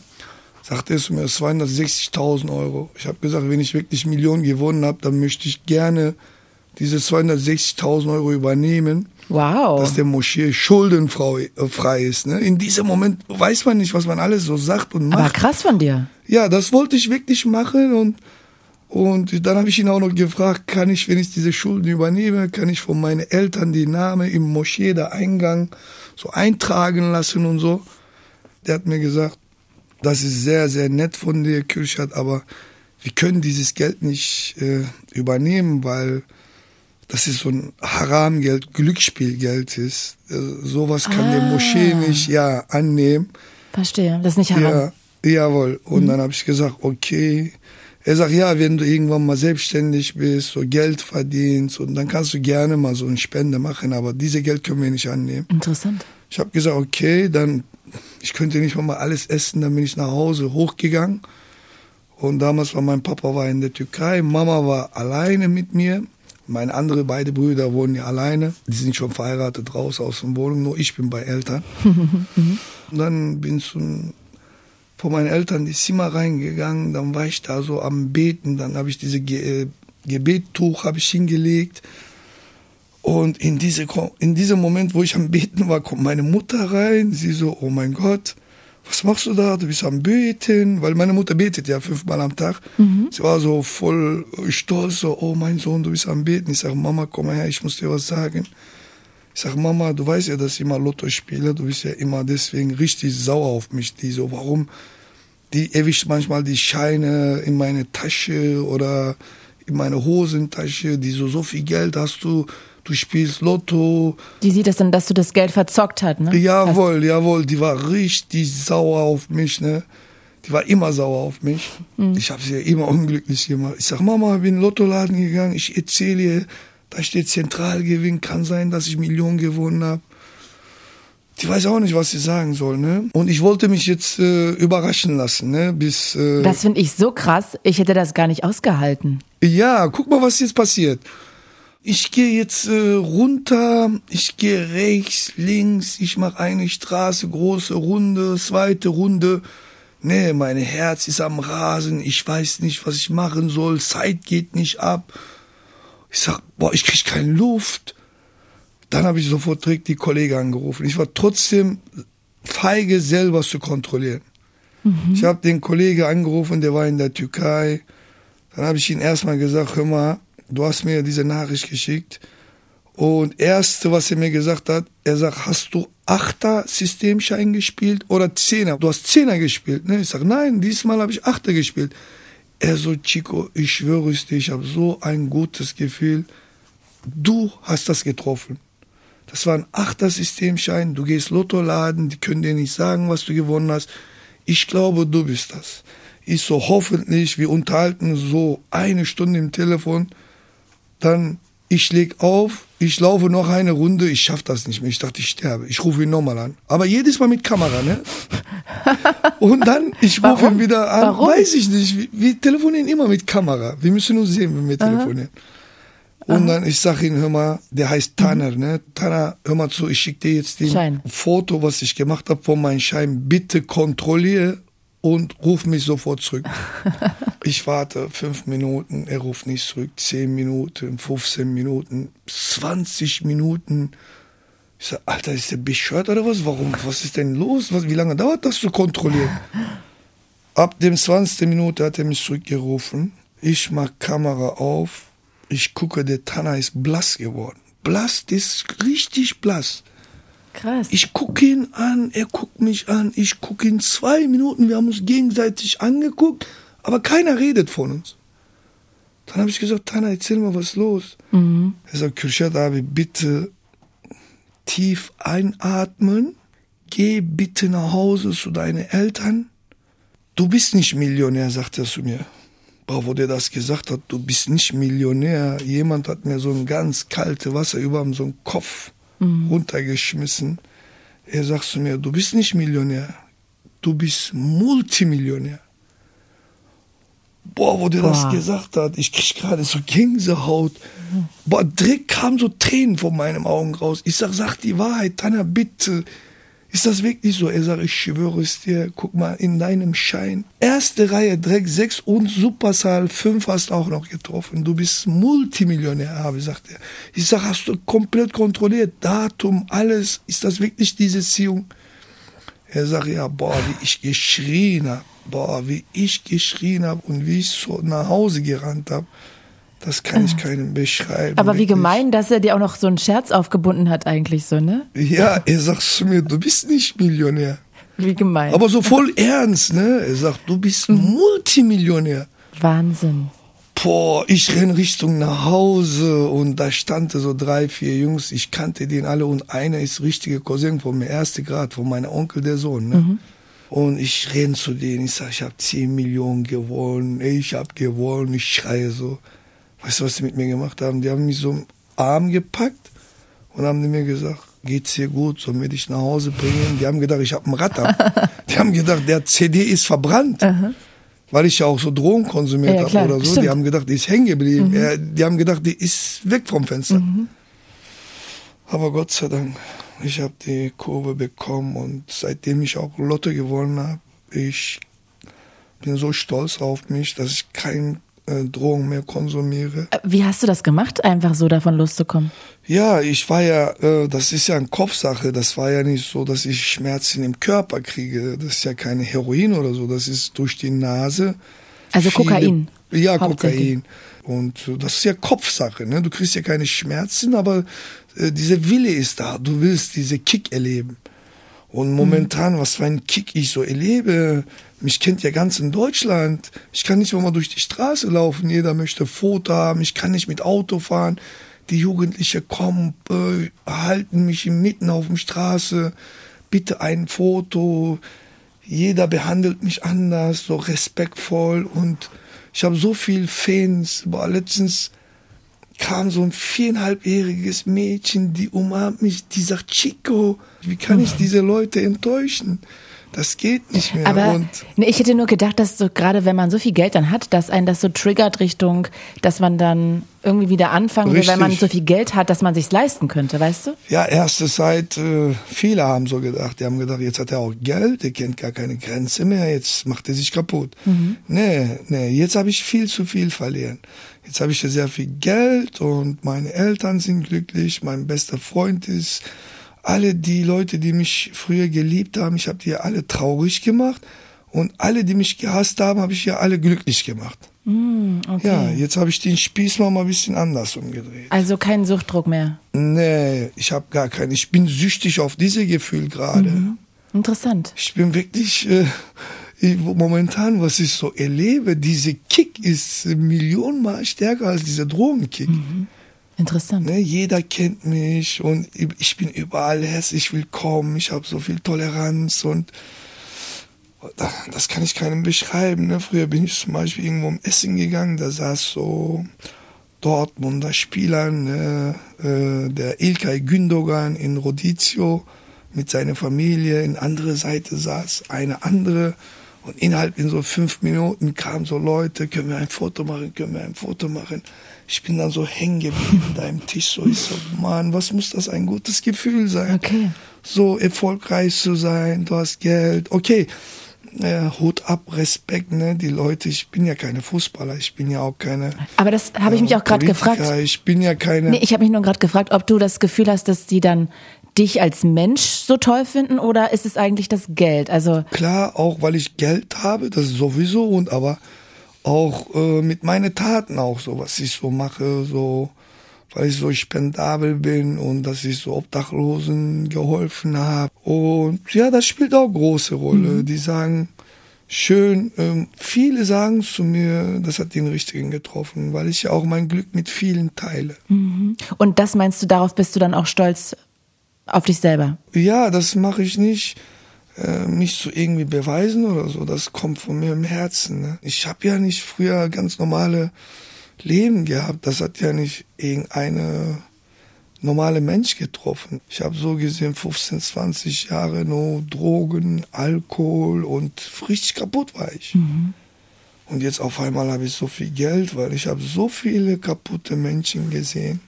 Sagte er zu mir, 260.000 Euro. Ich habe gesagt, wenn ich wirklich Millionen gewonnen habe, dann möchte ich gerne diese 260.000 Euro übernehmen. Wow. Dass der Moschee schuldenfrei äh, ist. Ne? In diesem Moment weiß man nicht, was man alles so sagt und macht. Aber krass von dir. Ja, das wollte ich wirklich machen und und dann habe ich ihn auch noch gefragt, kann ich, wenn ich diese Schulden übernehme, kann ich von meinen Eltern die Namen im Moschee, der Eingang, so eintragen lassen und so. Der hat mir gesagt, das ist sehr, sehr nett von dir, Kirschat, aber wir können dieses Geld nicht äh, übernehmen, weil das ist so ein Haramgeld, Glücksspielgeld ist. Äh, sowas kann ah. der Moschee nicht ja annehmen. Verstehe, das ist nicht Haram. Ja, jawohl. Und mhm. dann habe ich gesagt, okay. Er sagt, ja, wenn du irgendwann mal selbstständig bist, so Geld verdienst, und dann kannst du gerne mal so eine Spende machen, aber diese Geld können wir nicht annehmen. Interessant. Ich habe gesagt, okay, dann, ich könnte nicht mal alles essen, dann bin ich nach Hause hochgegangen. Und damals war mein Papa war in der Türkei, Mama war alleine mit mir. Meine andere beide Brüder wohnen ja alleine. Die sind schon verheiratet raus aus der Wohnung. Nur ich bin bei Eltern. [laughs] und dann bin ich von meinen Eltern ins Zimmer reingegangen. Dann war ich da so am Beten. Dann habe ich diese Ge äh, Gebettuch habe ich hingelegt. Und in, diese, in diesem Moment, wo ich am Beten war, kommt meine Mutter rein. Sie so, oh mein Gott was machst du da? Du bist am Beten, weil meine Mutter betet ja fünfmal am Tag. Mhm. Sie war so voll stolz, so, oh mein Sohn, du bist am Beten. Ich sage, Mama, komm her, ich muss dir was sagen. Ich sage, Mama, du weißt ja, dass ich immer Lotto spiele, du bist ja immer deswegen richtig sauer auf mich. Die so, warum? Die erwischt manchmal die Scheine in meine Tasche oder in meine Hosentasche, die so, so viel Geld hast du du spielst Lotto. Die sieht das dann, dass du das Geld verzockt hast, ne? Jawohl, hast jawohl, die war richtig sauer auf mich, ne? Die war immer sauer auf mich. Mhm. Ich habe sie ja immer unglücklich gemacht. Ich sag, Mama, ich bin in den Lottoladen gegangen, ich erzähle ihr, da steht Zentralgewinn, kann sein, dass ich Millionen gewonnen habe. Die weiß auch nicht, was sie sagen soll, ne? Und ich wollte mich jetzt äh, überraschen lassen, ne? Bis. Äh, das finde ich so krass. Ich hätte das gar nicht ausgehalten. Ja, guck mal, was jetzt passiert ich gehe jetzt äh, runter, ich gehe rechts, links, ich mache eine Straße, große Runde, zweite Runde. Nee, mein Herz ist am Rasen, ich weiß nicht, was ich machen soll, Zeit geht nicht ab. Ich sag, boah, ich krieg keine Luft. Dann habe ich sofort direkt die Kollegen angerufen. Ich war trotzdem feige, selber zu kontrollieren. Mhm. Ich habe den Kollegen angerufen, der war in der Türkei. Dann habe ich ihm erstmal gesagt, hör mal, du hast mir diese Nachricht geschickt. Und erste, was er mir gesagt hat, er sagt, hast du Achter Systemschein gespielt oder Zehner? Du hast Zehner gespielt. Ne? Ich sag, nein, diesmal habe ich Achter gespielt. Er so, Chico, ich schwöre es dir, ich habe so ein gutes Gefühl. Du hast das getroffen. Das war ein Achter Systemschein. Du gehst Lottoladen, die können dir nicht sagen, was du gewonnen hast. Ich glaube, du bist das. Ich so, hoffentlich, wir unterhalten so eine Stunde im Telefon Dann, ich leg auf, ich laufe noch eine Runde, ich schaff das nicht mehr. Ich dachte, ich sterbe. Ich rufe ihn nochmal an. Aber jedes Mal mit Kamera, ne? [laughs] Und dann, ich rufe ihn wieder an. Warum? Weiß ich nicht. Wir, wir telefonieren immer mit Kamera. Wir müssen nur sehen, wenn wir telefonieren. Und dann, ich sag ihm, hör mal, der heißt Tanner, ne? Tanner, hör mal zu, ich schicke dir jetzt den Schein. Foto, was ich gemacht habe von meinem Schein. Bitte kontrolliere und ruf mich sofort zurück. [laughs] ich warte fünf Minuten, er ruft nicht zurück. Zehn Minuten, 15 Minuten, 20 Minuten. Ich sag, Alter, ist der bescheuert oder was? Warum? Was ist denn los? Was, wie lange dauert das zu kontrollieren? [laughs] Ab dem 20. Minute hat er mich zurückgerufen. Ich mach Kamera auf. Ich gucke, der Tanner ist blass geworden. Blass, der ist richtig blass. Krass. Ich gucke ihn an, er guckt mich an, ich gucke ihn zwei Minuten, wir haben uns gegenseitig angeguckt, aber keiner redet von uns. Dann habe ich gesagt, Tana, erzähl mal, was ist los? Er sagt, Kürşat abi, bitte tief einatmen, geh bitte nach Hause zu deinen Eltern. Du bist nicht Millionär, sagt er zu mir. Boah, wo der das gesagt hat, du bist nicht Millionär. Jemand hat mir so ein ganz kaltes Wasser über so einen Kopf runtergeschmissen. Er sagt zu mir, du bist nicht Millionär, du bist Multimillionär. Boah, wo der Boah. das gesagt hat, ich krieg gerade so Gänsehaut. Boah, direkt kamen so Tränen vor meinen Augen raus. Ich sag, sag die Wahrheit, Tana, bitte. Ist das wirklich so? Er sagt, ich schwöre es dir, guck mal in deinem Schein. Erste Reihe, direkt sechs und Superzahl fünf hast auch noch getroffen. Du bist Multimillionär, habe sagt er. Ich sag, hast du komplett kontrolliert, Datum, alles. Ist das wirklich diese Ziehung? Er sagt, ja, boah, wie ich geschrien habe, boah, wie ich geschrien habe und wie ich so nach Hause gerannt habe. Das kann ich keinem beschreiben. Aber wie gemein, dass er dir auch noch so einen Scherz aufgebunden hat eigentlich so, ne? Ja, er sagt zu mir, du bist nicht Millionär. Wie gemein. Aber so voll ernst, ne? Er sagt, du bist Multimillionär. Wahnsinn. Boah, ich renn Richtung nach Hause und da standen so drei, vier Jungs, ich kannte den alle und einer ist richtige Cousin von mir, erste Grad, von meinem Onkel, der Sohn, ne? Und ich renn zu denen, ich sag, ich habe 10 Millionen gewonnen, ich hab gewonnen, ich schreie so. Weißt du, was die mit mir gemacht haben? Die haben mich so im Arm gepackt und haben mir gesagt, geht's dir gut, sollen wir dich nach Hause bringen? Die haben gedacht, ich hab ein Rad ab. Die haben gedacht, der CD ist verbrannt. Weil ich ja auch so Drogen konsumiert Ja, habe oder so. stimmt. Die haben gedacht, die ist hängen geblieben. Äh, Die haben gedacht, die ist weg vom Fenster. Aber Gott sei Dank, ich habe die Kurve bekommen und seitdem ich auch Lotto gewonnen habe, ich bin so stolz auf mich, dass ich keine äh, Drogen mehr konsumiere. Äh, Wie hast du das gemacht, einfach so davon loszukommen? Ja, ich war ja, äh, das ist ja eine Kopfsache. Das war ja nicht so, dass ich Schmerzen im Körper kriege. Das ist ja keine Heroin oder so. Das ist durch die Nase. Also Kokain, Ja. Kokain. Und äh, das ist ja Kopfsache. Ne? Du kriegst ja keine Schmerzen, aber äh, dieser Wille ist da. Du willst diese Kick erleben. Und momentan, was für ein Kick ich so erlebe, mich kennt ja ganz in Deutschland. Ich kann nicht mal durch die Straße laufen. Jeder möchte Foto haben. Ich kann nicht mit Auto fahren. Die Jugendlichen kommen, äh, halten mich mitten auf der Straße. Bitte ein Foto. Jeder behandelt mich anders, so respektvoll. Und ich habe so viel Fans. Boah, letztens kam so ein viereinhalbjähriges Mädchen, die umarmt mich, die sagt, Chico, wie kann ich diese Leute enttäuschen? Das geht nicht mehr. Aber nee, ich hätte nur gedacht, dass so gerade wenn man so viel Geld dann hat, dass einen das so triggert Richtung, dass man dann irgendwie wieder anfangen will, wenn man Richtig. so viel Geld hat, dass man sich's leisten könnte, weißt du? ja, erste Zeit, äh, viele haben so gedacht, die haben gedacht, jetzt hat er auch Geld, er kennt gar keine Grenze mehr, jetzt macht er sich kaputt. Nee, nee, jetzt habe ich viel zu viel verlieren. Jetzt habe ich ja sehr viel Geld und meine Eltern sind glücklich, mein bester Freund ist, alle die Leute, die mich früher geliebt haben, ich habe die alle traurig gemacht und alle, die mich gehasst haben, habe ich ja alle glücklich gemacht. Okay. Ja, jetzt habe ich den Spieß mal ein bisschen anders umgedreht. Also kein Suchtdruck mehr. Nee, ich habe gar keinen. Ich bin süchtig auf diese Gefühl gerade. Interessant. Ich bin wirklich äh, ich- momentan, was ich so erlebe, diese Kick ist millionenmal stärker als dieser Drogenkick. Interessant. Ne, jeder kennt mich und ich bin überall herzlich willkommen. Ich habe so viel Toleranz und das kann ich keinem beschreiben. Ne? Früher bin ich zum Beispiel irgendwo um Essen gegangen, da saß so Dortmunder Spielern, äh, äh, der Ilkay Gündogan in Rodizio mit seiner Familie, in andere Seite saß eine andere und innerhalb in so fünf Minuten kamen so Leute, können wir ein Foto machen, können wir ein Foto machen. Ich bin dann so hängen geblieben an deinem Tisch, so ich so, Mann, was muss das ein gutes Gefühl sein? Okay. So erfolgreich zu sein, du hast Geld, okay, äh, Hut ab, Respekt, ne? Die Leute, ich bin ja keine Fußballer, ich bin ja auch keine. Aber das habe ich mich äh, auch gerade gefragt. Ich bin ja keine. Nee, ich habe mich nur gerade gefragt, ob du das Gefühl hast, dass die dann dich als Mensch so toll finden oder ist es eigentlich das Geld? Also Klar, auch weil ich Geld habe, das ist sowieso und aber auch äh, mit meinen Taten auch so, was ich so mache, so weil ich so spendabel bin und dass ich so Obdachlosen geholfen habe. Und ja, das spielt auch große Rolle. Die sagen, schön, ähm, viele sagen zu mir, das hat den Richtigen getroffen, weil ich ja auch mein Glück mit vielen teile. und das meinst du, darauf bist du dann auch stolz auf dich selber? Ja, das mache ich nicht, äh, mich zu irgendwie beweisen oder so. Das kommt von mir im Herzen. Ne? Ich habe ja nicht früher ganz normale Leben gehabt. Das hat ja nicht irgendeine normale Mensch getroffen. Ich habe so gesehen 15, 20 Jahre nur Drogen, Alkohol und richtig kaputt war ich. Und jetzt auf einmal habe ich so viel Geld, weil ich habe so viele kaputte Menschen gesehen.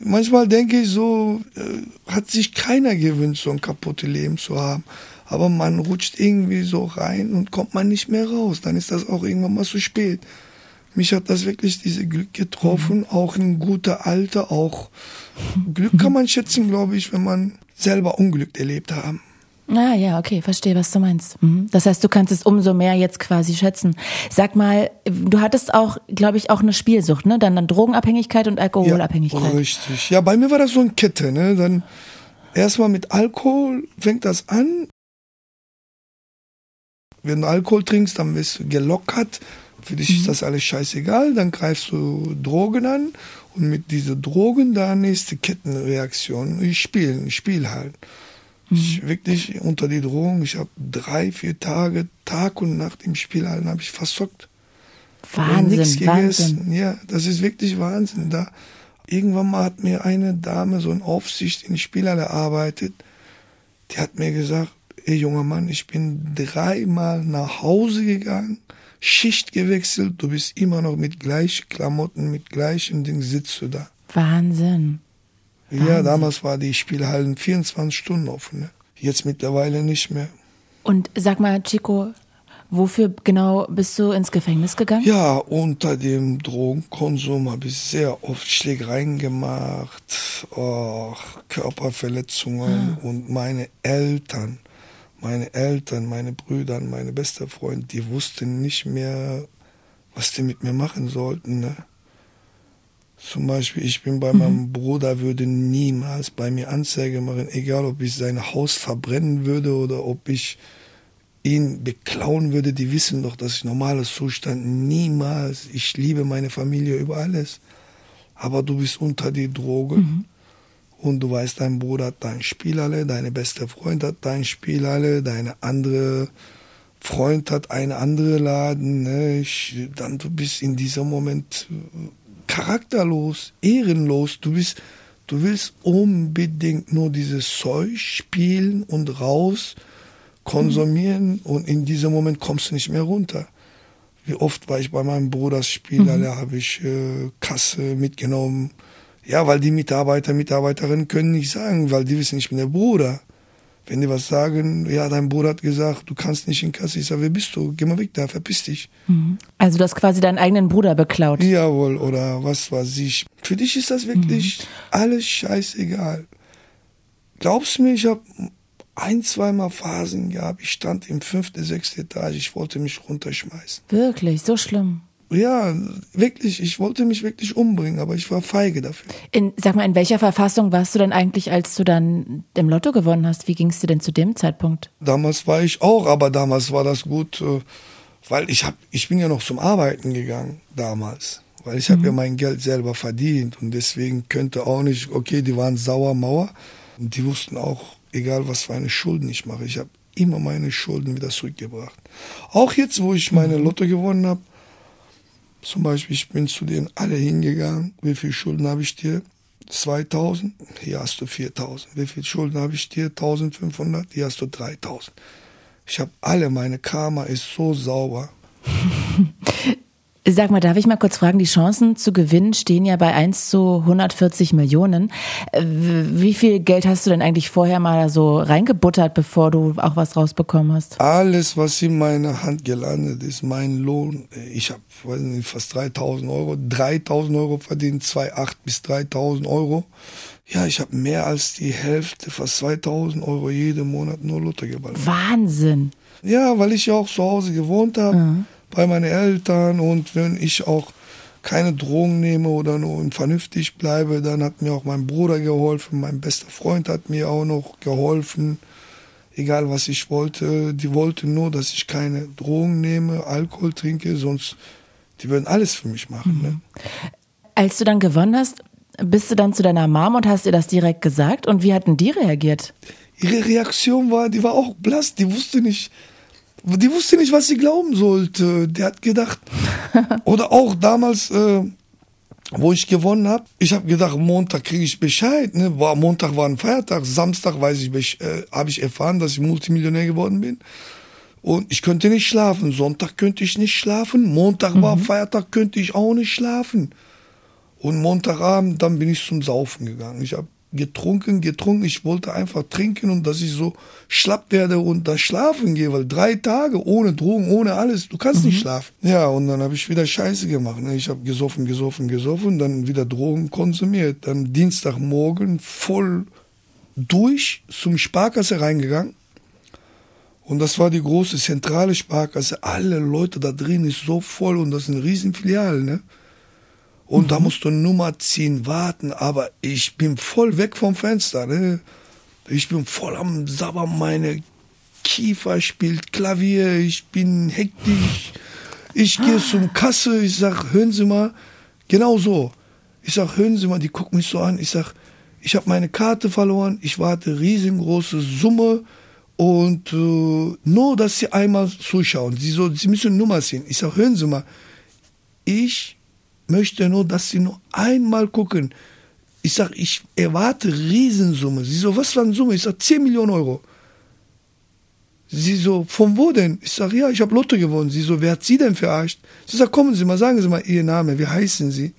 Manchmal denke ich so, äh, hat sich keiner gewünscht, so ein kaputtes Leben zu haben. Aber man rutscht irgendwie so rein und kommt man nicht mehr raus. Dann ist das auch irgendwann mal zu spät. Mich hat das wirklich diese Glück getroffen, auch in guter Alter, auch Glück kann man schätzen, glaube ich, wenn man selber Unglück erlebt haben. Ah ja, okay, verstehe, was du meinst. Mhm. Das heißt, du kannst es umso mehr jetzt quasi schätzen. Sag mal, du hattest auch, glaube ich, auch eine Spielsucht, ne? Dann, dann Drogenabhängigkeit und Alkoholabhängigkeit. Ja, richtig. Ja, bei mir war das so eine Kette, ne? Dann erstmal mit Alkohol fängt das an. Wenn du Alkohol trinkst, dann wirst du gelockert. Für dich ist das alles scheißegal. Dann greifst du Drogen an und mit diesen Drogen da nächste Kettenreaktion. Ich spiele, ich spiele halt. Ich wirklich unter die Drogen. Ich habe drei, vier Tage, Tag und Nacht im Spielhallen habe ich versockt. Wahnsinn, nichts Wahnsinn. gegessen. Ja, das ist wirklich Wahnsinn. Da irgendwann mal hat mir eine Dame so in Aufsicht in Spielhalle arbeitet. Die hat mir gesagt, ey junger Mann, ich bin dreimal nach Hause gegangen, Schicht gewechselt, du bist immer noch mit gleichen Klamotten, mit gleichem Ding sitzt du da. Wahnsinn. Ja, damals war die Spielhallen 24 Stunden offen. Ne? Jetzt mittlerweile nicht mehr. Und sag mal, Chico, wofür genau bist du ins Gefängnis gegangen? Ja, unter dem Drogenkonsum habe ich sehr oft Schlägereien gemacht, oh, Körperverletzungen und meine Eltern, meine Eltern, meine Brüder, meine beste Freund, die wussten nicht mehr, was die mit mir machen sollten. Ne? Zum Beispiel, ich bin bei meinem Bruder, würde niemals bei mir Anzeige machen, egal ob ich sein Haus verbrennen würde oder ob ich ihn beklauen würde, die wissen doch, dass ich normales Zustand niemals, ich liebe meine Familie über alles, aber du bist unter die Droge und du weißt, dein Bruder hat dein Spielhalle, deine beste Freund hat dein Spielhalle, deine andere Freund hat eine andere Laden, ne? ich, dann du bist in diesem Moment äh, charakterlos, ehrenlos, du bist, du willst unbedingt nur dieses Zeug spielen und raus konsumieren und in diesem Moment kommst du nicht mehr runter. Wie oft war ich bei meinem Bruders Spieler, da habe ich äh, Kasse mitgenommen. Ja, weil die Mitarbeiter, Mitarbeiterinnen können nicht sagen, weil die wissen, ich bin der Bruder. Wenn die was sagen, ja, dein Bruder hat gesagt, du kannst nicht in Kasse. Ich sage, wer bist du? Geh mal weg da, verpiss dich. Also du hast quasi deinen eigenen Bruder beklaut. Jawohl, oder was weiß ich. Für dich ist das wirklich alles scheißegal. Glaubst du mir, ich habe ein, zweimal Phasen gehabt. Ich stand im fünften, sechsten Etage, ich wollte mich runterschmeißen. Wirklich, so schlimm. Ja, wirklich, ich wollte mich wirklich umbringen, aber ich war feige dafür. In, sag mal, in welcher Verfassung warst du denn eigentlich, als du dann im Lotto gewonnen hast? Wie ging es dir denn zu dem Zeitpunkt? Damals war ich auch, aber damals war das gut, äh, weil ich hab, ich bin ja noch zum Arbeiten gegangen damals, weil ich habe ja mein Geld selber verdient und deswegen könnte auch nicht, okay, die waren sauer, Mauer und die wussten auch, egal was für eine Schulden ich mache, ich habe immer meine Schulden wieder zurückgebracht. Auch jetzt, wo ich meine Lotto gewonnen habe, Zum Beispiel, ich bin zu denen alle hingegangen. Wie viel Schulden habe ich dir? 2000, hier hast du 4000. Wie viel Schulden habe ich dir? 1500, hier hast du 3000. Ich habe alle, meine Karma ist so sauber. [laughs] Sag mal, darf ich mal kurz fragen, die Chancen zu gewinnen stehen ja bei 1 zu 140 Millionen. Äh, wie viel Geld hast du denn eigentlich vorher mal so reingebuttert, bevor du auch was rausbekommen hast? Alles, was in meiner Hand gelandet ist, mein Lohn, ich habe fast 3000 Euro, 3000 Euro verdient, 2,8 bis 3000 Euro. Ja, ich habe mehr als die Hälfte, fast 2000 Euro jeden Monat nur Luther geballert. Wahnsinn. Ja, weil ich ja auch zu Hause gewohnt habe. Mhm bei meinen Eltern und wenn ich auch keine Drogen nehme oder nur vernünftig bleibe, dann hat mir auch mein Bruder geholfen, mein bester Freund hat mir auch noch geholfen, egal was ich wollte. Die wollten nur, dass ich keine Drogen nehme, Alkohol trinke, sonst die würden alles für mich machen. Ne? Als du dann gewonnen hast, bist du dann zu deiner Mom und hast ihr das direkt gesagt und wie hatten die reagiert? Ihre Reaktion war, die war auch blass, die wusste nicht, die wusste nicht, was sie glauben sollte. Der hat gedacht, [laughs] oder auch damals, äh, wo ich gewonnen habe, ich habe gedacht, Montag kriege ich Bescheid. Ne? War, Montag war ein Feiertag, Samstag weiß ich, äh, habe ich erfahren, dass ich Multimillionär geworden bin. Und ich könnte nicht schlafen. Sonntag könnte ich nicht schlafen. Montag mhm. war Feiertag, könnte ich auch nicht schlafen. Und Montagabend, dann bin ich zum Saufen gegangen. Ich habe getrunken, getrunken. Ich wollte einfach trinken und dass ich so schlapp werde und dann schlafen gehe, weil drei Tage ohne Drogen, ohne alles, du kannst mhm. nicht schlafen. Ja, und dann habe ich wieder Scheiße gemacht. Ne? Ich habe gesoffen, gesoffen, gesoffen, dann wieder Drogen konsumiert. Dann Dienstagmorgen voll durch zum Sparkasse reingegangen. Und das war die große zentrale Sparkasse. Alle Leute da drin ist so voll und das sind Riesenfilialen, ne? Und mhm. da musst du Nummer ziehen, warten, aber ich bin voll weg vom Fenster. Ne? Ich bin voll am Sabber, meine Kiefer spielt Klavier, ich bin hektisch. Ich gehe zum Kasse, ich sag, hören Sie mal, genau so. Ich sag, hören Sie mal, die gucken mich so an. Ich sag, ich habe meine Karte verloren, ich warte riesengroße Summe und äh, nur, dass Sie einmal zuschauen. Sie, so, Sie müssen Nummer ziehen. Ich sag, hören Sie mal, ich möchte nur, dass sie nur einmal gucken. Ich sage, ich erwarte Riesensumme. Sie so, was für eine Summe? Ich sage, 10 Millionen Euro. Sie so, von wo denn? Ich sage, ja, ich habe Lotto gewonnen. Sie so, wer hat Sie denn verarscht? Sie sagt, kommen Sie mal, sagen Sie mal Ihr Name, wie heißen Sie?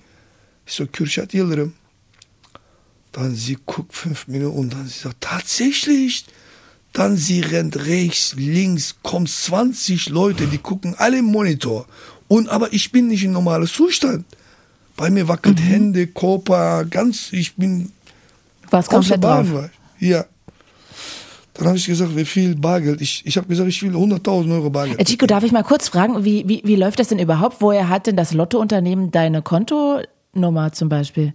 Ich so, Kürşat Yıldırım. Dann sie guckt fünf Minuten und dann sie sagt, tatsächlich? Dann sie rennt rechts, links, kommen 20 Leute, die gucken alle im Monitor. Und aber ich bin nicht in normalem Zustand. Bei mir wackelt mhm. Hände, Körper, ganz, ich bin Was komplett Bahn, drauf. Ja. Dann habe ich gesagt, wie viel Bargeld? Ich, ich habe gesagt, ich will 100.000 Euro Bargeld. Chico, darf ich mal kurz fragen, wie, wie, wie läuft das denn überhaupt? Woher hat denn das Lottounternehmen deine Kontonummer zum Beispiel?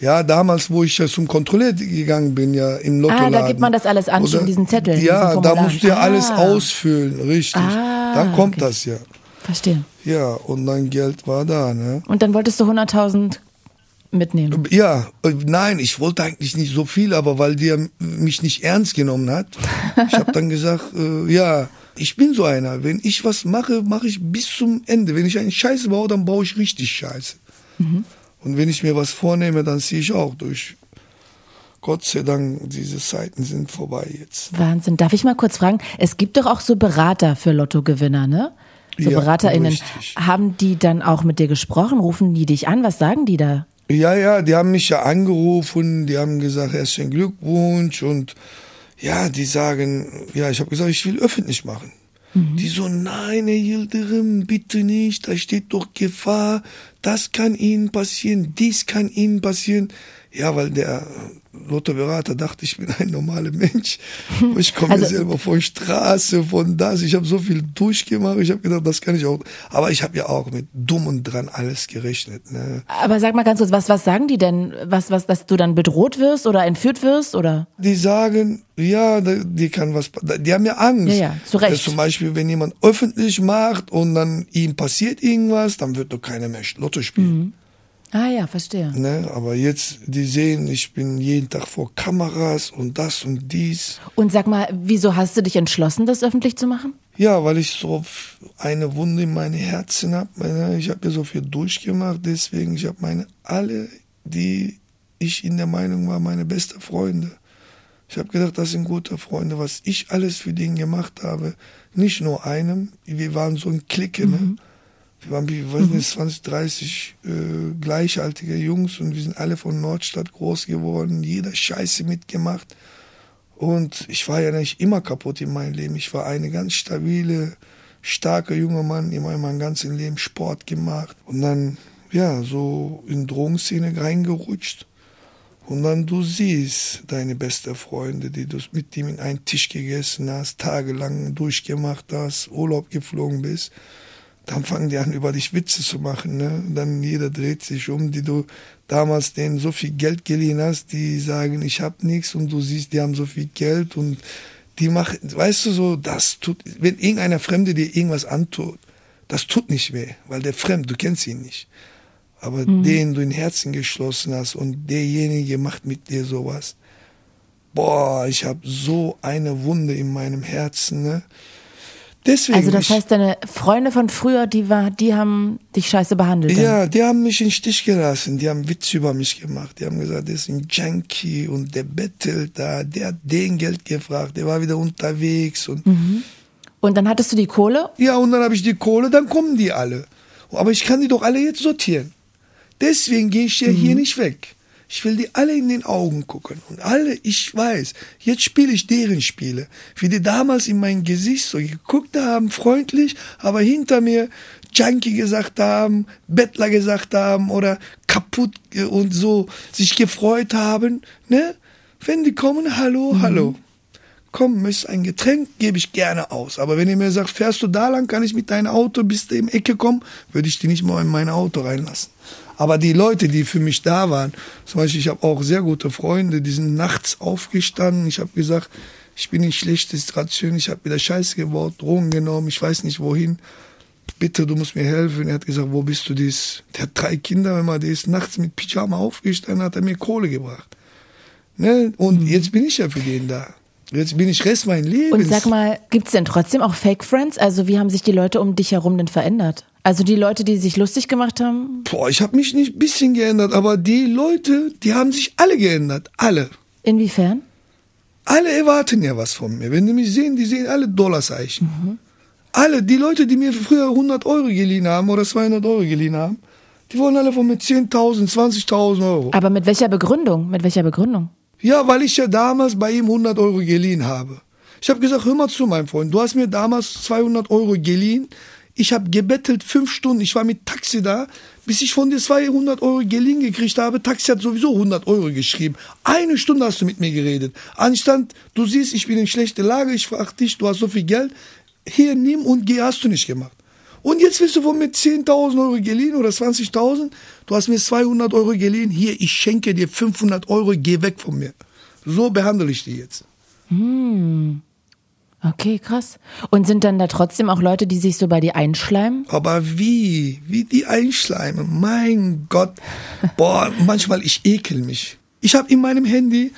Ja, damals, wo ich ja zum Kontrolleur gegangen bin, ja im Lotto. Ah, da gibt man das alles an, Oder, diesen Zettel. Ja, da musst du ja ah. alles ausfüllen, richtig. Ah, dann kommt okay. das ja. Verstehe. Ja, und dein Geld war da, ne? Und dann wolltest du 100.000 mitnehmen? Ja, äh, nein, ich wollte eigentlich nicht so viel, aber weil der mich nicht ernst genommen hat, ich habe dann gesagt, äh, ja, ich bin so einer. Wenn ich was mache, mache ich bis zum Ende. Wenn ich einen Scheiße baue, dann baue ich richtig Scheiße. Mhm. Und wenn ich mir was vornehme, dann ziehe ich auch durch. Gott sei Dank, diese Zeiten sind vorbei jetzt. Wahnsinn. Darf ich mal kurz fragen? Es gibt doch auch so Berater für Lottogewinner, ne? so ja, BeraterInnen, richtig. haben die dann auch mit dir gesprochen? Rufen die dich an? Was sagen die da? Ja, ja, die haben mich ja angerufen, die haben gesagt, herzlichen Glückwunsch und ja, die sagen, ja, ich habe gesagt, ich will öffentlich machen. Mhm. Die so, nein, Herr Yildirim, bitte nicht, da steht doch Gefahr, das kann Ihnen passieren, dies kann Ihnen passieren. Ja, weil der Lottoberater dachte, ich bin ein normaler Mensch. [laughs] Ich komme also, selber von Straße, von das. Ich habe so viel durchgemacht. Ich habe gedacht, das kann ich auch. Aber ich habe ja auch mit dumm und dran alles gerechnet. Ne? Aber sag mal ganz kurz, was, was sagen die denn? Was, was, dass du dann bedroht wirst oder entführt wirst? oder? Die sagen, ja, die kann was. Die haben ja Angst. Ja, ja, zu Recht. Dass zum Beispiel, wenn jemand öffentlich macht und dann ihm passiert irgendwas, dann wird doch keiner mehr Lotto spielen. Mhm. Ah ja, verstehe. Ne, aber jetzt, die sehen, ich bin jeden Tag vor Kameras und das und dies. Und sag mal, wieso hast du dich entschlossen, das öffentlich zu machen? Ja, weil ich so eine Wunde in meinem Herzen habe. Ich habe ja so viel durchgemacht, deswegen, ich habe meine, alle, die ich in der Meinung war, meine besten Freunde. Ich habe gedacht, das sind gute Freunde, was ich alles für den gemacht habe. Nicht nur einem, wir waren so ein Clique, ne? mhm. ne? Wir waren, wie, weiß nicht, 20, 30 äh, gleichaltige Jungs und wir sind alle von Nordstadt groß geworden, jeder Scheiße mitgemacht. Und ich war ja nicht immer kaputt in meinem Leben. Ich war eine ganz stabile, starke junge Mann, immer in meinem ganzen Leben Sport gemacht. Und dann, ja, so in Drogenszene reingerutscht. Und dann du siehst deine besten Freunde, die du mit ihm in einen Tisch gegessen hast, tagelang durchgemacht hast, Urlaub geflogen bist dann fangen die an, über dich Witze zu machen. Ne? Dann jeder dreht sich um, die du damals denen so viel Geld geliehen hast, die sagen, ich hab nichts und du siehst, die haben so viel Geld und die machen, weißt du so, das tut, wenn irgendeiner Fremde dir irgendwas antut, das tut nicht weh, weil der Fremd, du kennst ihn nicht. Aber mhm. den du in Herzen geschlossen hast und derjenige macht mit dir sowas. Boah, ich habe so eine Wunde in meinem Herzen, ne? Deswegen also das heißt, deine Freunde von früher, die war, die haben dich scheiße behandelt. Ja, die haben mich in Stich gelassen. Die haben Witze über mich gemacht. Die haben gesagt, das ist ein Junkie und der bettelt da, der hat den Geld gefragt, der war wieder unterwegs und. Mhm. Und dann hattest du die Kohle? Ja, und dann habe ich die Kohle, dann kommen die alle. Aber ich kann die doch alle jetzt sortieren. Deswegen gehe ich ja mhm. hier nicht weg. Ich will die alle in den Augen gucken. Und alle, ich weiß, jetzt spiele ich deren Spiele. Wie die damals in mein Gesicht so geguckt haben, freundlich, aber hinter mir Junkie gesagt haben, Bettler gesagt haben oder kaputt und so sich gefreut haben. Ne? Wenn die kommen, hallo, mhm. hallo. Komm, ist ein Getränk, gebe ich gerne aus. Aber wenn ihr mir sagt, fährst du da lang, kann ich mit deinem Auto bis im Ecke kommen, würde ich die nicht mal in mein Auto reinlassen. Aber die Leute, die für mich da waren, zum Beispiel, ich habe auch sehr gute Freunde, die sind nachts aufgestanden. Ich habe gesagt, ich bin in schlechter Situation, ich habe wieder Scheiße gebaut, Drogen genommen, ich weiß nicht wohin. Bitte, du musst mir helfen. Er hat gesagt, wo bist du dies? Der hat drei Kinder, wenn man der ist nachts mit Pyjama aufgestanden, hat er mir Kohle gebracht. Ne? Und mhm. jetzt bin ich ja für den da. Jetzt bin ich Rest mein Leben. Und sag mal, gibt's denn trotzdem auch Fake Friends? Also wie haben sich die Leute um dich herum denn verändert? Also die Leute, die sich lustig gemacht haben? Boah, ich habe mich nicht ein bisschen geändert, aber die Leute, die haben sich alle geändert. Alle. Inwiefern? Alle erwarten ja was von mir. Wenn die mich sehen, die sehen alle Dollarzeichen. Mhm. Alle, die Leute, die mir früher 100 Euro geliehen haben oder 200 Euro geliehen haben, die wollen alle von mir 10.000, 20.000 Euro. Aber mit welcher Begründung? Mit welcher Begründung? Ja, weil ich ja damals bei ihm 100 Euro geliehen habe. Ich habe gesagt, hör mal zu, mein Freund, du hast mir damals 200 Euro geliehen, ich habe gebettelt fünf Stunden. Ich war mit Taxi da, bis ich von dir 200 Euro geliehen gekriegt habe. Taxi hat sowieso 100 Euro geschrieben. Eine Stunde hast du mit mir geredet. Anstand, du siehst, ich bin in schlechter Lage. Ich frage dich, du hast so viel Geld. Hier, nimm und geh, hast du nicht gemacht. Und jetzt willst du von mir 10.000 Euro geliehen oder 20.000? Du hast mir 200 Euro geliehen. Hier, ich schenke dir 500 Euro, geh weg von mir. So behandle ich die jetzt. Hm. Okay, krass. Und sind dann da trotzdem auch Leute, die sich so bei dir einschleimen? Aber wie? Wie die einschleimen? Mein Gott. Boah, [laughs] manchmal ich ekel mich. Ich habe in meinem Handy,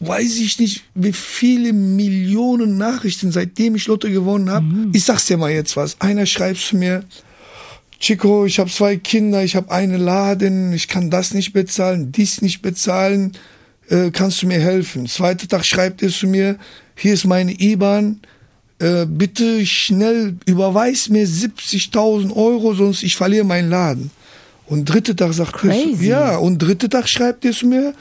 weiß ich nicht, wie viele Millionen Nachrichten, seitdem ich Lotto gewonnen habe. Mhm. Ich sag's dir mal jetzt was. Einer schreibt zu mir, Chico, ich habe zwei Kinder, ich habe einen Laden, ich kann das nicht bezahlen, dies nicht bezahlen, äh, kannst du mir helfen? Zweiter Tag schreibt er zu mir, hier ist meine IBAN, äh, bitte schnell überweis mir 70.000 Euro, sonst ich verliere meinen Laden. Und dritte Tag sagt er, ja, und dritte Tag schreibt er zu mir,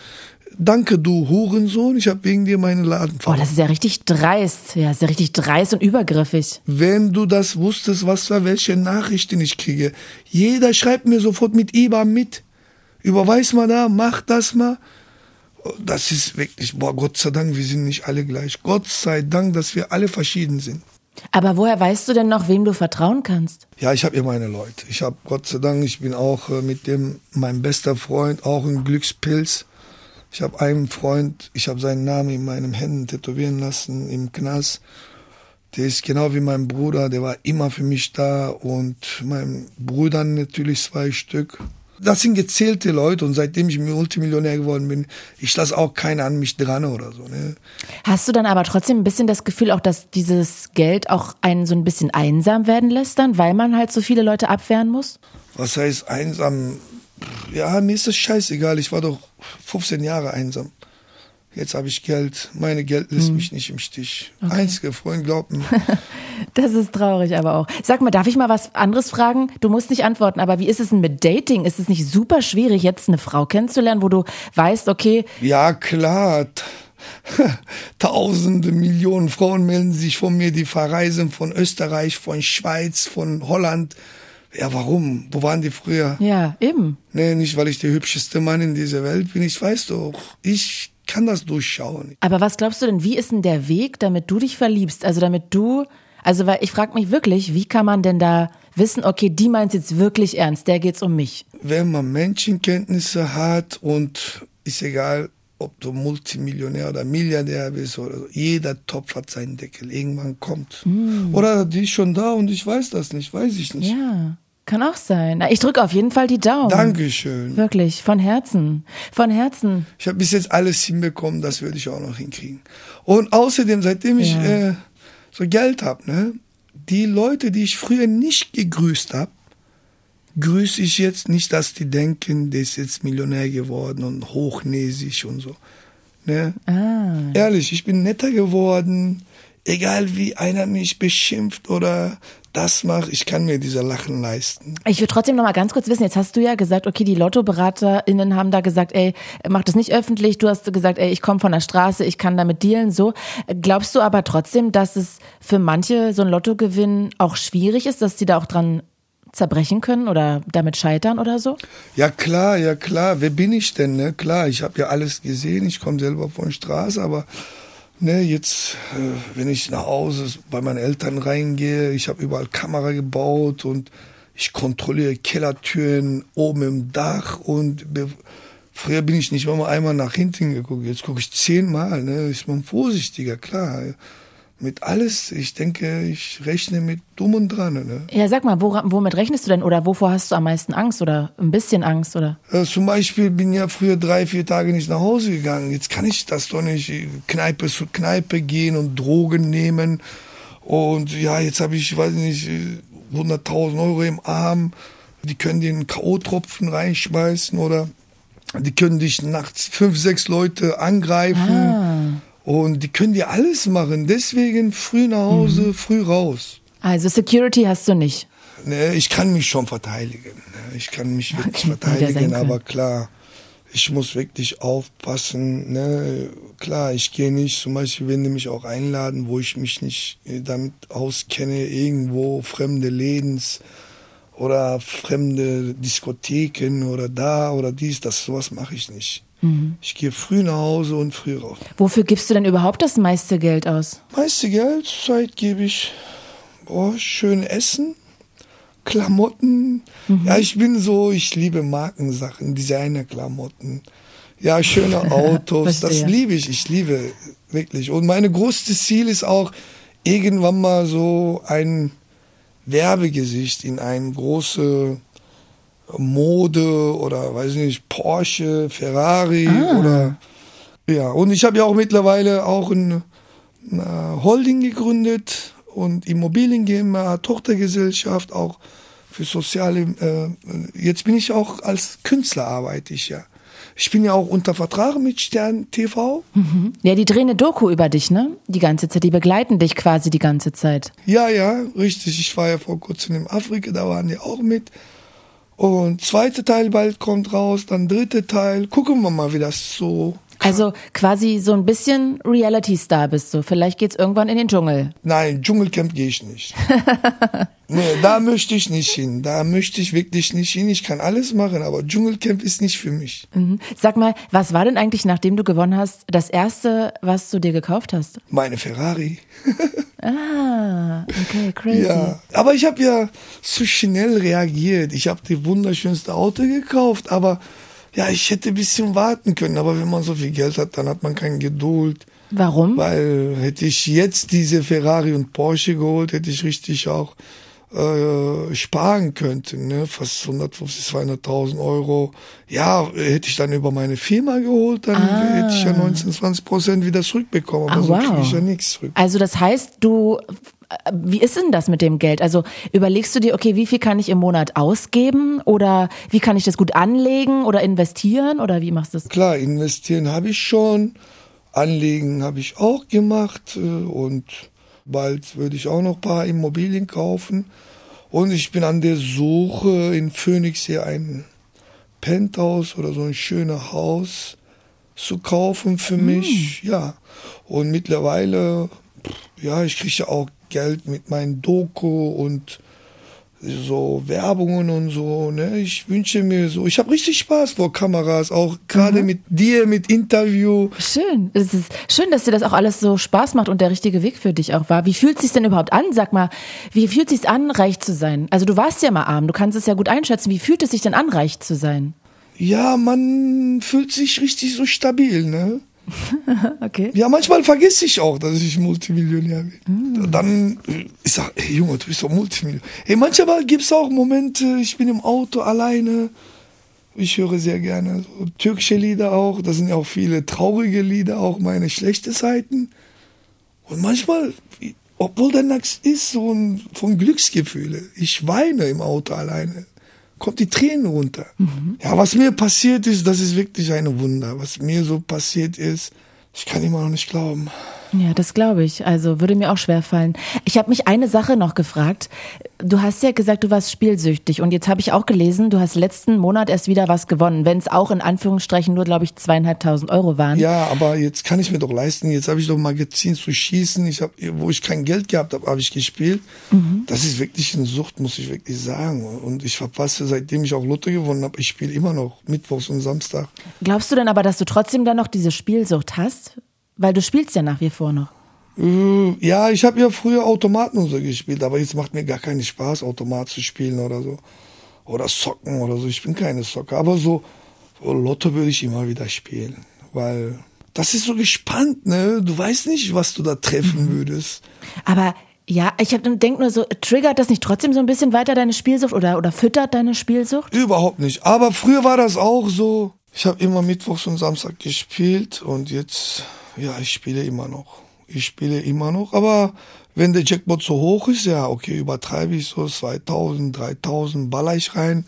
danke du Hurensohn, ich habe wegen dir meinen Laden verloren. Oh, das ist ja richtig dreist, ja, ist ja richtig dreist und übergriffig. Wenn du das wusstest, was für welche Nachrichten ich kriege. Jeder schreibt mir sofort mit IBAN mit. Überweis mal da, mach das mal das ist wirklich, boah, Gott sei Dank, wir sind nicht alle gleich. Gott sei Dank, dass wir alle verschieden sind. Aber woher weißt du denn noch, wem du vertrauen kannst? Ja, ich habe ja meine Leute. Ich habe Gott sei Dank, ich bin auch äh, mit dem, mein bester Freund, auch ein Glückspilz. Ich habe einen Freund, ich habe seinen Namen in meinen Händen tätowieren lassen im Knast. Der ist genau wie mein Bruder, der war immer für mich da und mein Bruder natürlich zwei Stück. Das sind gezählte Leute und seitdem ich Multimillionär geworden bin, ich lasse auch keiner an mich dran oder so. Ne? Hast du dann aber trotzdem ein bisschen das Gefühl auch, dass dieses Geld auch einen so ein bisschen einsam werden lässt dann, weil man halt so viele Leute abwehren muss? Was heißt einsam? Ja, mir ist das scheißegal. Ich war doch 15 Jahre einsam. Jetzt habe ich Geld. Meine Geld lässt hm. mich nicht im Stich. Okay. Einzige Freund, glaubt mir. [laughs] das ist traurig aber auch. Sag mal, darf ich mal was anderes fragen? Du musst nicht antworten, aber wie ist es denn mit Dating? Ist es nicht super schwierig, jetzt eine Frau kennenzulernen, wo du weißt, okay. Ja, klar. [laughs] Tausende, Millionen Frauen melden sich von mir, die verreisen von Österreich, von Schweiz, von Holland. Ja, warum? Wo waren die früher? Ja, eben. Nee, nicht, weil ich der hübscheste Mann in dieser Welt bin. Ich weiß doch. Ich kann das durchschauen. Aber was glaubst du denn, wie ist denn der Weg, damit du dich verliebst? Also damit du, also weil ich frage mich wirklich, wie kann man denn da wissen, okay, die meint jetzt wirklich ernst, der geht's um mich? Wenn man Menschenkenntnisse hat und ist egal, ob du Multimillionär oder Milliardär bist oder so, jeder Topf hat seinen Deckel. Irgendwann kommt. Mm. Oder die ist schon da und ich weiß das nicht, weiß ich nicht. Ja. Kann auch sein. Ich drücke auf jeden Fall die Daumen. Dankeschön. Wirklich, von Herzen. Von Herzen. Ich habe bis jetzt alles hinbekommen, das würde ich auch noch hinkriegen. Und außerdem, seitdem ich ja. äh, so Geld habe, ne, die Leute, die ich früher nicht gegrüßt habe, grüße ich jetzt nicht, dass die denken, der ist jetzt Millionär geworden und hochnäsig und so. Ne? Ah. Ehrlich, ich bin netter geworden. Egal wie einer mich beschimpft oder das mache, ich kann mir diese Lachen leisten. Ich würde trotzdem noch mal ganz kurz wissen, jetzt hast du ja gesagt, okay, die Lottoberaterinnen haben da gesagt, ey, mach das nicht öffentlich. Du hast gesagt, ey, ich komme von der Straße, ich kann damit dealen, so. Glaubst du aber trotzdem, dass es für manche so ein Lottogewinn auch schwierig ist, dass die da auch dran zerbrechen können oder damit scheitern oder so? Ja klar, ja klar. Wer bin ich denn? Ne? Klar, ich habe ja alles gesehen. Ich komme selber von der Straße, aber Ne, jetzt, äh, wenn ich nach Hause bei meinen Eltern reingehe, ich habe überall Kamera gebaut und ich kontrolliere Kellertüren oben im Dach und früher bin ich nicht mal einmal nach hinten geguckt, jetzt gucke ich zehnmal, ne, ist man vorsichtiger, klar mit alles. Ich denke, ich rechne mit dumm und dran. Ne? Ja, sag mal, wo, womit rechnest du denn oder wovor hast du am meisten Angst oder ein bisschen Angst oder? Ja, zum Beispiel bin ja früher drei, vier Tage nicht nach Hause gegangen. Jetzt kann ich das doch nicht Kneipe zu Kneipe gehen und Drogen nehmen. Und ja, jetzt habe ich, weiß nicht, 100.000 Euro im Arm. Die können den K.O.-Tropfen reinschmeißen oder die können dich nachts fünf, sechs Leute angreifen. Ah. Und die können dir alles machen. Deswegen früh nach Hause, mhm. früh raus. Also Security hast du nicht? Nee, ich kann mich schon verteidigen. Ich kann mich wirklich okay, verteidigen, aber klar, ich muss wirklich aufpassen. Ne? Klar, ich gehe nicht, zum Beispiel, wenn die mich auch einladen, wo ich mich nicht äh, damit auskenne, irgendwo fremde Lädens oder fremde Diskotheken oder da oder dies, das sowas mache ich nicht. Mhm. Ich gehe früh nach Hause und früh raus. Wofür gibst du denn überhaupt das meiste Geld aus? Meiste Geld, Zeit gebe ich oh, schön Essen, Klamotten. Mhm. Ja, ich bin so, ich liebe Markensachen, Designerklamotten. Ja, schöne [laughs] Autos, das liebe ich, ich liebe wirklich. Und meine größte Ziel ist auch, irgendwann mal so ein Werbegesicht in ein große Mode oder weiß ich nicht, Porsche, Ferrari ah. oder ja. Und ich habe ja auch mittlerweile auch ein, eine Holding gegründet und Immobilien GmbH, Tochtergesellschaft auch für soziale. Äh, jetzt bin ich auch als Künstler arbeite ich ja. Ich bin ja auch unter Vertrag mit Stern TV. Mhm. Ja, die drehen eine Doku über dich, ne? Die ganze Zeit. Die begleiten dich quasi die ganze Zeit. Ja, ja, richtig. Ich war ja vor kurzem in Afrika, da waren die auch mit. Und zweite Teil bald kommt raus, dann dritte Teil. Gucken wir mal, wie das so. Also quasi so ein bisschen Reality-Star bist du. Vielleicht geht's irgendwann in den Dschungel. Nein, Dschungelcamp gehe ich nicht. [laughs] nee, da möchte ich nicht hin. Da möchte ich wirklich nicht hin. Ich kann alles machen, aber Dschungelcamp ist nicht für mich. Mhm. Sag mal, was war denn eigentlich, nachdem du gewonnen hast, das erste, was du dir gekauft hast? Meine Ferrari. [laughs] Ah, okay, crazy. Ja, aber ich habe ja zu schnell reagiert. Ich habe die wunderschönste Auto gekauft, aber ja, ich hätte ein bisschen warten können. Aber wenn man so viel Geld hat, dann hat man keine Geduld. Warum? Weil hätte ich jetzt diese Ferrari und Porsche geholt, hätte ich richtig auch äh, sparen könnte, ne? fast 150, 200.000 Euro. Ja, hätte ich dann über meine Firma geholt, dann ah. hätte ich ja 19, 20 Prozent wieder zurückbekommen. Aber ah, so wow. kriege ich ja nichts zurück. Also das heißt, du wie ist denn das mit dem Geld? Also überlegst du dir, okay, wie viel kann ich im Monat ausgeben oder wie kann ich das gut anlegen oder investieren oder wie machst du das? Klar, investieren habe ich schon, anlegen habe ich auch gemacht äh, und bald würde ich auch noch ein paar Immobilien kaufen und ich bin an der Suche in Phoenix hier ein Penthouse oder so ein schönes Haus zu kaufen für hm. mich, ja. Und mittlerweile, ja, ich kriege ja auch Geld mit meinen Doku und so Werbungen und so. Ne? Ich wünsche mir so, ich habe richtig Spaß vor Kameras, auch gerade mhm. mit dir, mit Interview. Schön. Es ist schön, dass dir das auch alles so Spaß macht und der richtige Weg für dich auch war. Wie fühlt es sich denn überhaupt an? Sag mal, wie fühlt es sich an, reich zu sein? Also du warst ja mal arm, du kannst es ja gut einschätzen. Wie fühlt es sich denn an, reich zu sein? Ja, man fühlt sich richtig so stabil, ne? [laughs] okay. Ja, manchmal vergesse ich auch, dass ich Multimillionär bin. Mm. Dann, ich sag, hey Junge, du bist doch Multimillionär. Hey, manchmal gibt es auch Momente, ich bin im Auto alleine. Ich höre sehr gerne so türkische Lieder auch. Da sind ja auch viele traurige Lieder, auch meine schlechten Seiten. Und manchmal, obwohl der Nachts ist, so ein, von Glücksgefühle. Ich weine im Auto alleine kommt die Tränen runter. Mhm. Ja, was mir passiert ist, das ist wirklich ein Wunder. Was mir so passiert ist, ich kann immer noch nicht glauben. Ja, das glaube ich. Also würde mir auch schwer fallen. Ich habe mich eine Sache noch gefragt. Du hast ja gesagt, du warst spielsüchtig und jetzt habe ich auch gelesen, du hast letzten Monat erst wieder was gewonnen, wenn es auch in Anführungsstrichen nur, glaube ich, zweieinhalbtausend Euro waren. Ja, aber jetzt kann ich mir doch leisten. Jetzt habe ich doch Magazin zu schießen. Ich habe, wo ich kein Geld gehabt habe, habe ich gespielt. Mhm. Das ist wirklich eine Sucht, muss ich wirklich sagen. Und ich verpasse, seitdem ich auch Lotto gewonnen habe, ich spiele immer noch Mittwochs und Samstag. Glaubst du denn aber, dass du trotzdem dann noch diese Spielsucht hast? Weil du spielst ja nach wie vor noch. Äh, ja, ich habe ja früher Automaten und so gespielt, aber jetzt macht mir gar keinen Spaß, Automat zu spielen oder so. Oder Socken oder so. Ich bin keine Socker. Aber so, so Lotto würde ich immer wieder spielen. Weil das ist so gespannt, ne? Du weißt nicht, was du da treffen mhm. würdest. Aber ja, ich denke nur so, triggert das nicht trotzdem so ein bisschen weiter deine Spielsucht oder, oder füttert deine Spielsucht? Überhaupt nicht. Aber früher war das auch so. Ich habe immer Mittwochs und Samstag gespielt und jetzt ja, ich spiele immer noch. Ich spiele immer noch, aber wenn der Jackpot so hoch ist, ja, okay, übertreibe ich so 2000, 3000, baller ich rein.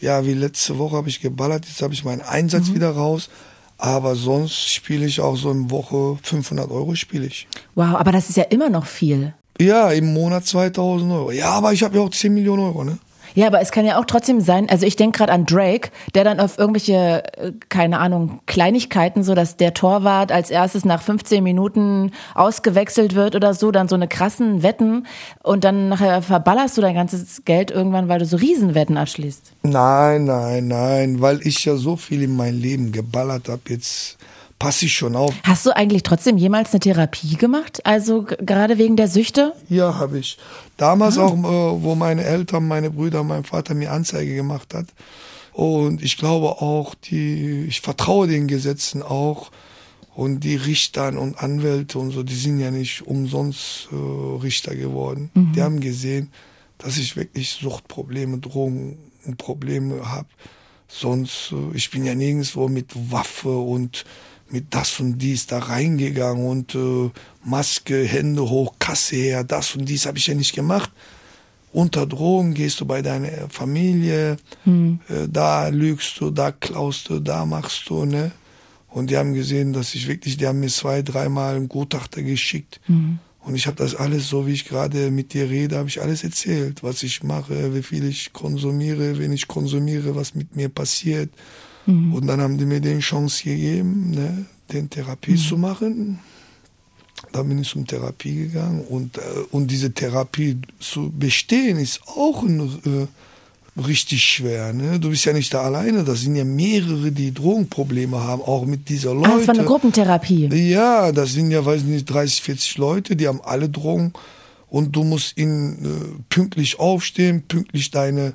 Ja, wie letzte Woche habe ich geballert, jetzt habe ich meinen Einsatz mhm. wieder raus. Aber sonst spiele ich auch so in Woche 500 Euro spiele ich. Wow, aber das ist ja immer noch viel. Ja, im Monat 2000 Euro. Ja, aber ich habe ja auch 10 Millionen Euro, ne? Ja, aber es kann ja auch trotzdem sein, also ich denke gerade an Drake, der dann auf irgendwelche, äh, keine Ahnung, Kleinigkeiten, so dass der Torwart als erstes nach 15 Minuten ausgewechselt wird oder so, dann so eine krassen Wetten und dann nachher verballerst du dein ganzes Geld irgendwann, weil du so Riesenwetten abschließt. Nein, nein, nein, weil ich ja so viel in mein Leben geballert habe jetzt passe ich schon auf. Hast du eigentlich trotzdem jemals eine Therapie gemacht? Also gerade wegen der Süchte? Ja, habe ich. Damals ah. auch, äh, wo meine Eltern, meine Brüder, mein Vater mir Anzeige gemacht hat. Und ich glaube auch, die, ich vertraue den Gesetzen auch. Und die Richtern und Anwälte und so, die sind ja nicht umsonst äh, Richter geworden. Mhm. Die haben gesehen, dass ich wirklich Suchtprobleme, Drogenprobleme habe. Sonst, äh, ich bin ja nirgendwo mit Waffe und mit das und dies da reingegangen und äh, Maske, Hände hoch, Kasse her, das und dies habe ich ja nicht gemacht. Unter Drogen gehst du bei deiner Familie, hm. äh, da lügst du, da klaust du, da machst du, ne? Und die haben gesehen, dass ich wirklich, die haben mir zwei, dreimal einen Gutachter geschickt. Hm. Und ich habe das alles, so wie ich gerade mit dir rede, habe ich alles erzählt, was ich mache, wie viel ich konsumiere, wenn ich konsumiere, was mit mir passiert. Mhm. Und dann haben die mir den Chance gegeben, ne, den Therapie mhm. zu machen. Da bin ich zum Therapie gegangen und, äh, und diese Therapie zu bestehen ist auch ein, äh, richtig schwer. Ne? Du bist ja nicht da alleine, da sind ja mehrere, die Drogenprobleme haben, auch mit dieser Leute. Ah, das war eine Gruppentherapie. Ja, das sind ja, weiß nicht, 30, 40 Leute, die haben alle Drogen und du musst ihnen äh, pünktlich aufstehen, pünktlich deine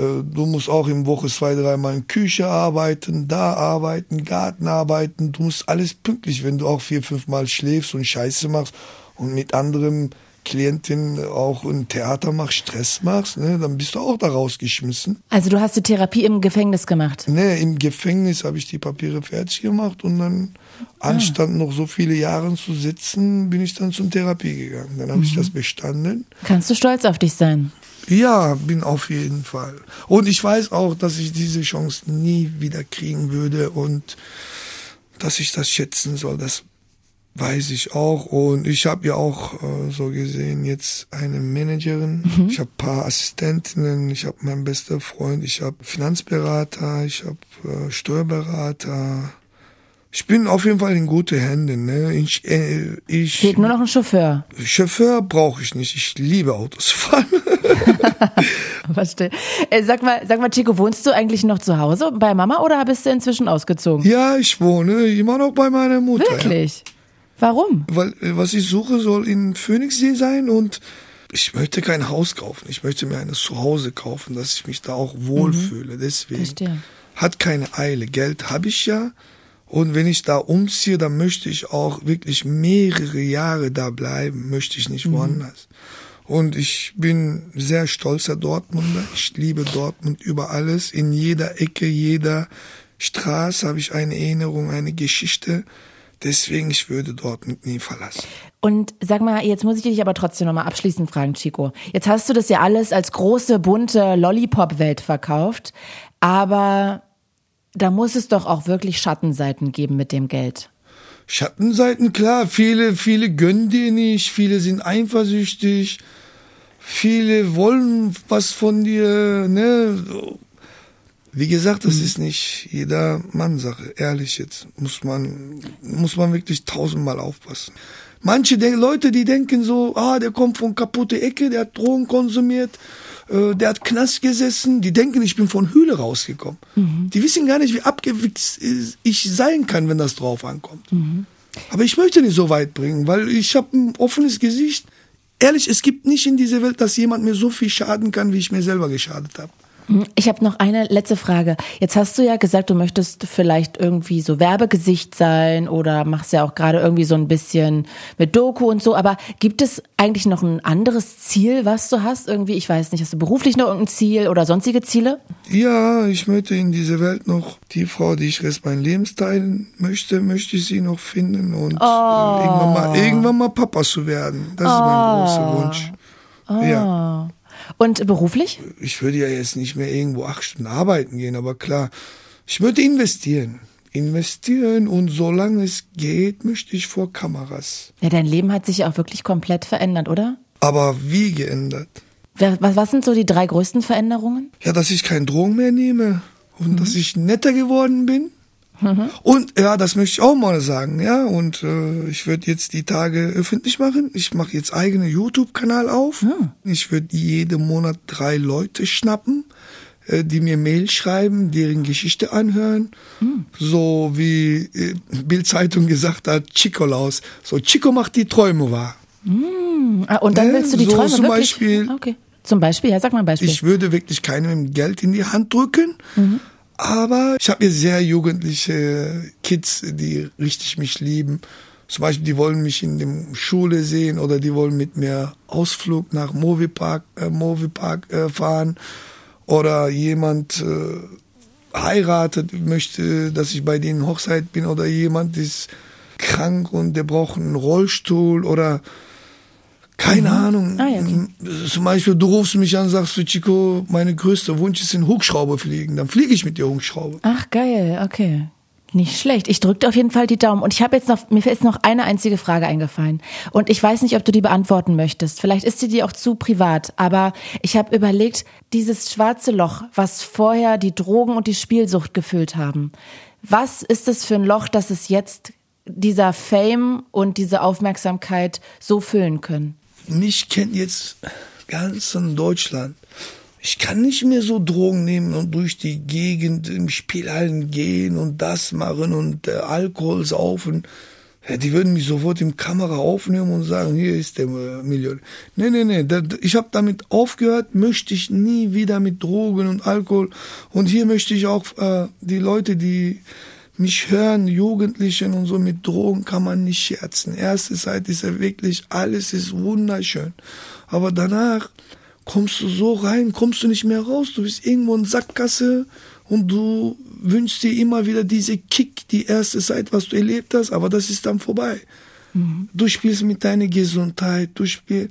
du musst auch in Woche zwei, dreimal in Küche arbeiten, da arbeiten, Garten arbeiten. Du musst alles pünktlich, wenn du auch vier, fünf Mal schläfst und Scheiße machst und mit anderem Klientin auch ein Theater machst, Stress machst, ne, dann bist du auch da rausgeschmissen. Also du hast die Therapie im Gefängnis gemacht? Ne, im Gefängnis habe ich die Papiere fertig gemacht und dann, ah. anstatt noch so viele Jahre zu sitzen, bin ich dann zum Therapie gegangen. Dann habe mhm. ich das bestanden. Kannst du stolz auf dich sein? Ja, bin auf jeden Fall. Und ich weiß auch, dass ich diese Chance nie wieder kriegen würde und dass ich das schätzen soll. Das weiß ich auch. Und ich habe ja auch äh, so gesehen jetzt eine Managerin. Mhm. Ich habe paar Assistentinnen. Ich habe meinen besten Freund. Ich habe Finanzberater. Ich habe äh, Steuerberater. Ich bin auf jeden Fall in gute Hände. Ne? Ich, äh, ich, Fehlt nur noch ein Chauffeur. Chauffeur brauche ich nicht. Ich liebe Autos [laughs] fahren. [laughs] Verstehe. Äh, sag mal, sag mal, Chico, wohnst du eigentlich noch zu Hause bei Mama oder bist du inzwischen ausgezogen? Ja, ich wohne immer noch bei meiner Mutter. Wirklich? Ja. Warum? Weil was ich suche, soll in Phoenixsee sein und ich möchte kein Haus kaufen. Ich möchte mir ein Zuhause kaufen, dass ich mich da auch wohlfühle. Mhm. Deswegen Verstehe. hat keine Eile. Geld habe ich ja. Und wenn ich da umziehe, dann möchte ich auch wirklich mehrere Jahre da bleiben. Möchte ich nicht mhm. woanders. Und ich bin sehr stolzer Dortmunder. Ich liebe Dortmund über alles. In jeder Ecke, jeder Straße habe ich eine Erinnerung, eine Geschichte. Deswegen, ich würde Dortmund nie verlassen. Und sag mal, jetzt muss ich dich aber trotzdem nochmal abschließend fragen, Chico. Jetzt hast du das ja alles als große, bunte Lollipop-Welt verkauft, aber da muss es doch auch wirklich Schattenseiten geben mit dem Geld. Schattenseiten, klar. Viele, viele gönnen dir nicht, viele sind eifersüchtig, viele wollen was von dir, ne? Wie gesagt, das mhm. ist nicht jeder Mann Sache. Ehrlich jetzt muss man muss man wirklich tausendmal aufpassen. Manche Leute, die denken so, ah, der kommt von kaputte Ecke, der hat Drogen konsumiert, äh, der hat Knast gesessen. Die denken, ich bin von Hühle rausgekommen. Mhm. Die wissen gar nicht, wie abgewichst ich sein kann, wenn das drauf ankommt. Mhm. Aber ich möchte nicht so weit bringen, weil ich habe ein offenes Gesicht. Ehrlich, es gibt nicht in dieser Welt, dass jemand mir so viel schaden kann, wie ich mir selber geschadet habe. Ich habe noch eine letzte Frage. Jetzt hast du ja gesagt, du möchtest vielleicht irgendwie so Werbegesicht sein oder machst ja auch gerade irgendwie so ein bisschen mit Doku und so. Aber gibt es eigentlich noch ein anderes Ziel, was du hast? Irgendwie, ich weiß nicht, hast du beruflich noch irgendein Ziel oder sonstige Ziele? Ja, ich möchte in dieser Welt noch die Frau, die ich Rest mein Lebens teilen möchte, möchte ich sie noch finden und oh. irgendwann, mal, irgendwann mal Papa zu werden. Das oh. ist mein großer Wunsch. Oh. Ja. Und beruflich? Ich würde ja jetzt nicht mehr irgendwo acht Stunden arbeiten gehen, aber klar, ich würde investieren. Investieren und solange es geht, möchte ich vor Kameras. Ja, dein Leben hat sich ja auch wirklich komplett verändert, oder? Aber wie geändert? Was, was sind so die drei größten Veränderungen? Ja, dass ich keinen Drogen mehr nehme und mhm. dass ich netter geworden bin Mhm. Und ja, das möchte ich auch mal sagen, ja. Und äh, ich würde jetzt die Tage öffentlich machen. Ich mache jetzt eigene YouTube-Kanal auf. Mhm. Ich würde jeden Monat drei Leute schnappen, äh, die mir Mail schreiben, deren Geschichte anhören. Mhm. So wie äh, Bild-Zeitung gesagt hat, Chico Laus. So, Chico macht die Träume wahr. Mhm. Ah, und dann ne? willst du die so Träume zum wirklich? Beispiel. Okay. Zum Beispiel, ja, sag mal ein Beispiel. Ich würde wirklich keinem Geld in die Hand drücken. Mhm aber ich habe hier sehr jugendliche Kids, die richtig mich lieben. Zum Beispiel, die wollen mich in der Schule sehen oder die wollen mit mir Ausflug nach Moviepark, äh, Moviepark äh, fahren. Oder jemand äh, heiratet, möchte, dass ich bei denen Hochzeit bin. Oder jemand ist krank und der braucht einen Rollstuhl oder keine mhm. Ahnung. Ah, ja, okay. Zum Beispiel, du rufst mich an, sagst du, Chico, mein größter Wunsch ist in Hubschrauber fliegen. Dann fliege ich mit dir Hubschrauber. Ach, geil, okay. Nicht schlecht. Ich drücke auf jeden Fall die Daumen. Und ich habe jetzt noch, mir ist noch eine einzige Frage eingefallen. Und ich weiß nicht, ob du die beantworten möchtest. Vielleicht ist sie dir auch zu privat. Aber ich habe überlegt, dieses schwarze Loch, was vorher die Drogen und die Spielsucht gefüllt haben. Was ist es für ein Loch, das es jetzt dieser Fame und diese Aufmerksamkeit so füllen können? Mich kennt jetzt ganz in Deutschland. Ich kann nicht mehr so Drogen nehmen und durch die Gegend im Spielhallen gehen und das machen und äh, Alkohol saufen. Ja, die würden mich sofort im Kamera aufnehmen und sagen, hier ist der äh, Million. Nee, nee, nee, ich habe damit aufgehört, möchte ich nie wieder mit Drogen und Alkohol. Und hier möchte ich auch äh, die Leute, die mich hören, Jugendlichen und so mit Drogen kann man nicht scherzen. Erste Zeit ist ja wirklich, alles ist wunderschön. Aber danach kommst du so rein, kommst du nicht mehr raus. Du bist irgendwo in Sackgasse und du wünschst dir immer wieder diese Kick, die erste Zeit, was du erlebt hast, aber das ist dann vorbei. Mhm. Du spielst mit deiner Gesundheit, du spielst,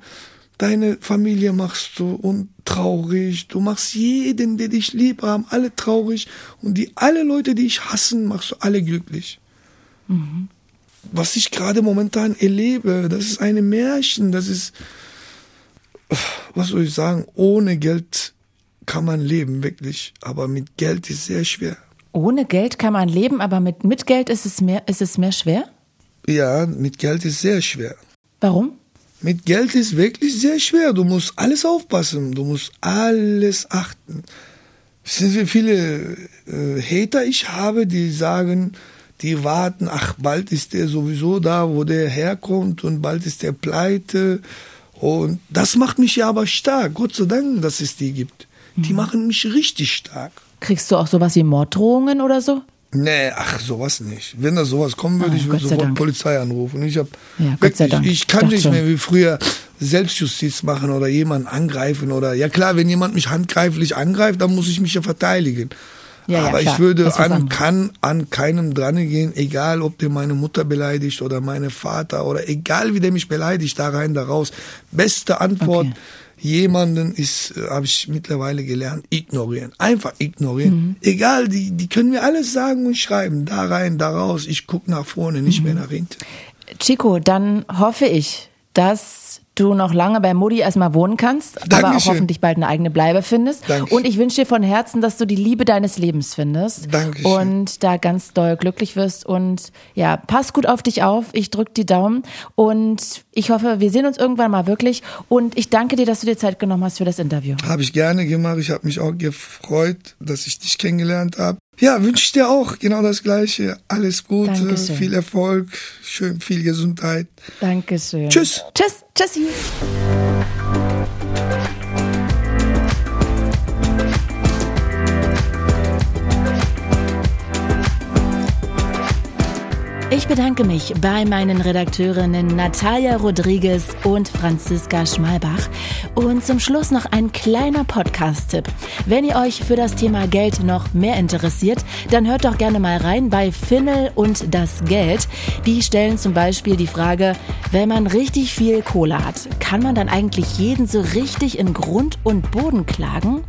deine Familie machst du und traurig. Du machst jeden, der dich lieb haben, alle traurig. Und die alle Leute, die ich hassen, machst du alle glücklich. Mhm. Was ich gerade momentan erlebe, das ist eine Märchen. Das ist, was soll ich sagen, ohne Geld kann man leben, wirklich. Aber mit Geld ist sehr schwer. Ohne Geld kann man leben, aber mit, mit Geld ist es mehr, ist es mehr schwer? Ja, mit Geld ist sehr schwer. Warum? Mit Geld ist wirklich sehr schwer. Du musst alles aufpassen. Du musst alles achten. Wissen Sie, wie viele äh, Hater ich habe, die sagen, die warten, ach, bald ist der sowieso da, wo der herkommt und bald ist der pleite. Und das macht mich ja aber stark. Gott sei Dank, dass es die gibt. Die mhm. machen mich richtig stark. Kriegst du auch sowas wie Morddrohungen oder so? Nee, ach, sowas nicht. Wenn da sowas kommen würde, oh, ich würde sofort Dank. Polizei anrufen. Ich, hab ja, wirklich, ich kann nicht mehr wie früher Selbstjustiz machen oder jemanden angreifen oder, ja klar, wenn jemand mich handgreiflich angreift, dann muss ich mich ja verteidigen. Ja, Aber ja, ich würde an, kann an keinem dran gehen, egal ob der meine Mutter beleidigt oder meine Vater oder egal wie der mich beleidigt, da rein, da raus. Beste Antwort. Okay jemanden ist, äh, habe ich mittlerweile gelernt, ignorieren. Einfach ignorieren. Mhm. Egal, die, die können mir alles sagen und schreiben. Da rein, da raus. Ich gucke nach vorne, nicht mhm. mehr nach hinten. Chico, dann hoffe ich, dass du noch lange bei Mutti erstmal wohnen kannst, Dankeschön. aber auch hoffentlich bald eine eigene Bleibe findest. Dankeschön. Und ich wünsche dir von Herzen, dass du die Liebe deines Lebens findest. Dankeschön. Und da ganz doll glücklich wirst. Und ja, pass gut auf dich auf. Ich drücke die Daumen. Und ich hoffe, wir sehen uns irgendwann mal wirklich. Und ich danke dir, dass du dir Zeit genommen hast für das Interview. Habe ich gerne gemacht. Ich habe mich auch gefreut, dass ich dich kennengelernt habe. Ja, wünsche ich dir auch genau das Gleiche. Alles Gute, Dankeschön. viel Erfolg, schön viel Gesundheit. Dankeschön. Tschüss. Tschüss. Tschüssi. Bedanke mich bei meinen Redakteurinnen Natalia Rodriguez und Franziska Schmalbach. Und zum Schluss noch ein kleiner Podcast-Tipp. Wenn ihr euch für das Thema Geld noch mehr interessiert, dann hört doch gerne mal rein bei Finnel und das Geld. Die stellen zum Beispiel die Frage, wenn man richtig viel Kohle hat, kann man dann eigentlich jeden so richtig in Grund und Boden klagen?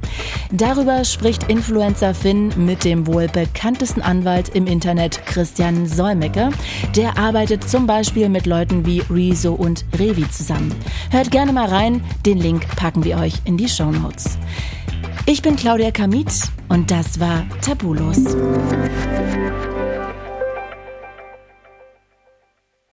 Darüber spricht Influencer Finn mit dem wohl bekanntesten Anwalt im Internet Christian Solmecke. Der arbeitet zum Beispiel mit Leuten wie Rezo und Revi zusammen. Hört gerne mal rein, den Link packen wir euch in die Show Notes. Ich bin Claudia Kamit und das war Tabulos.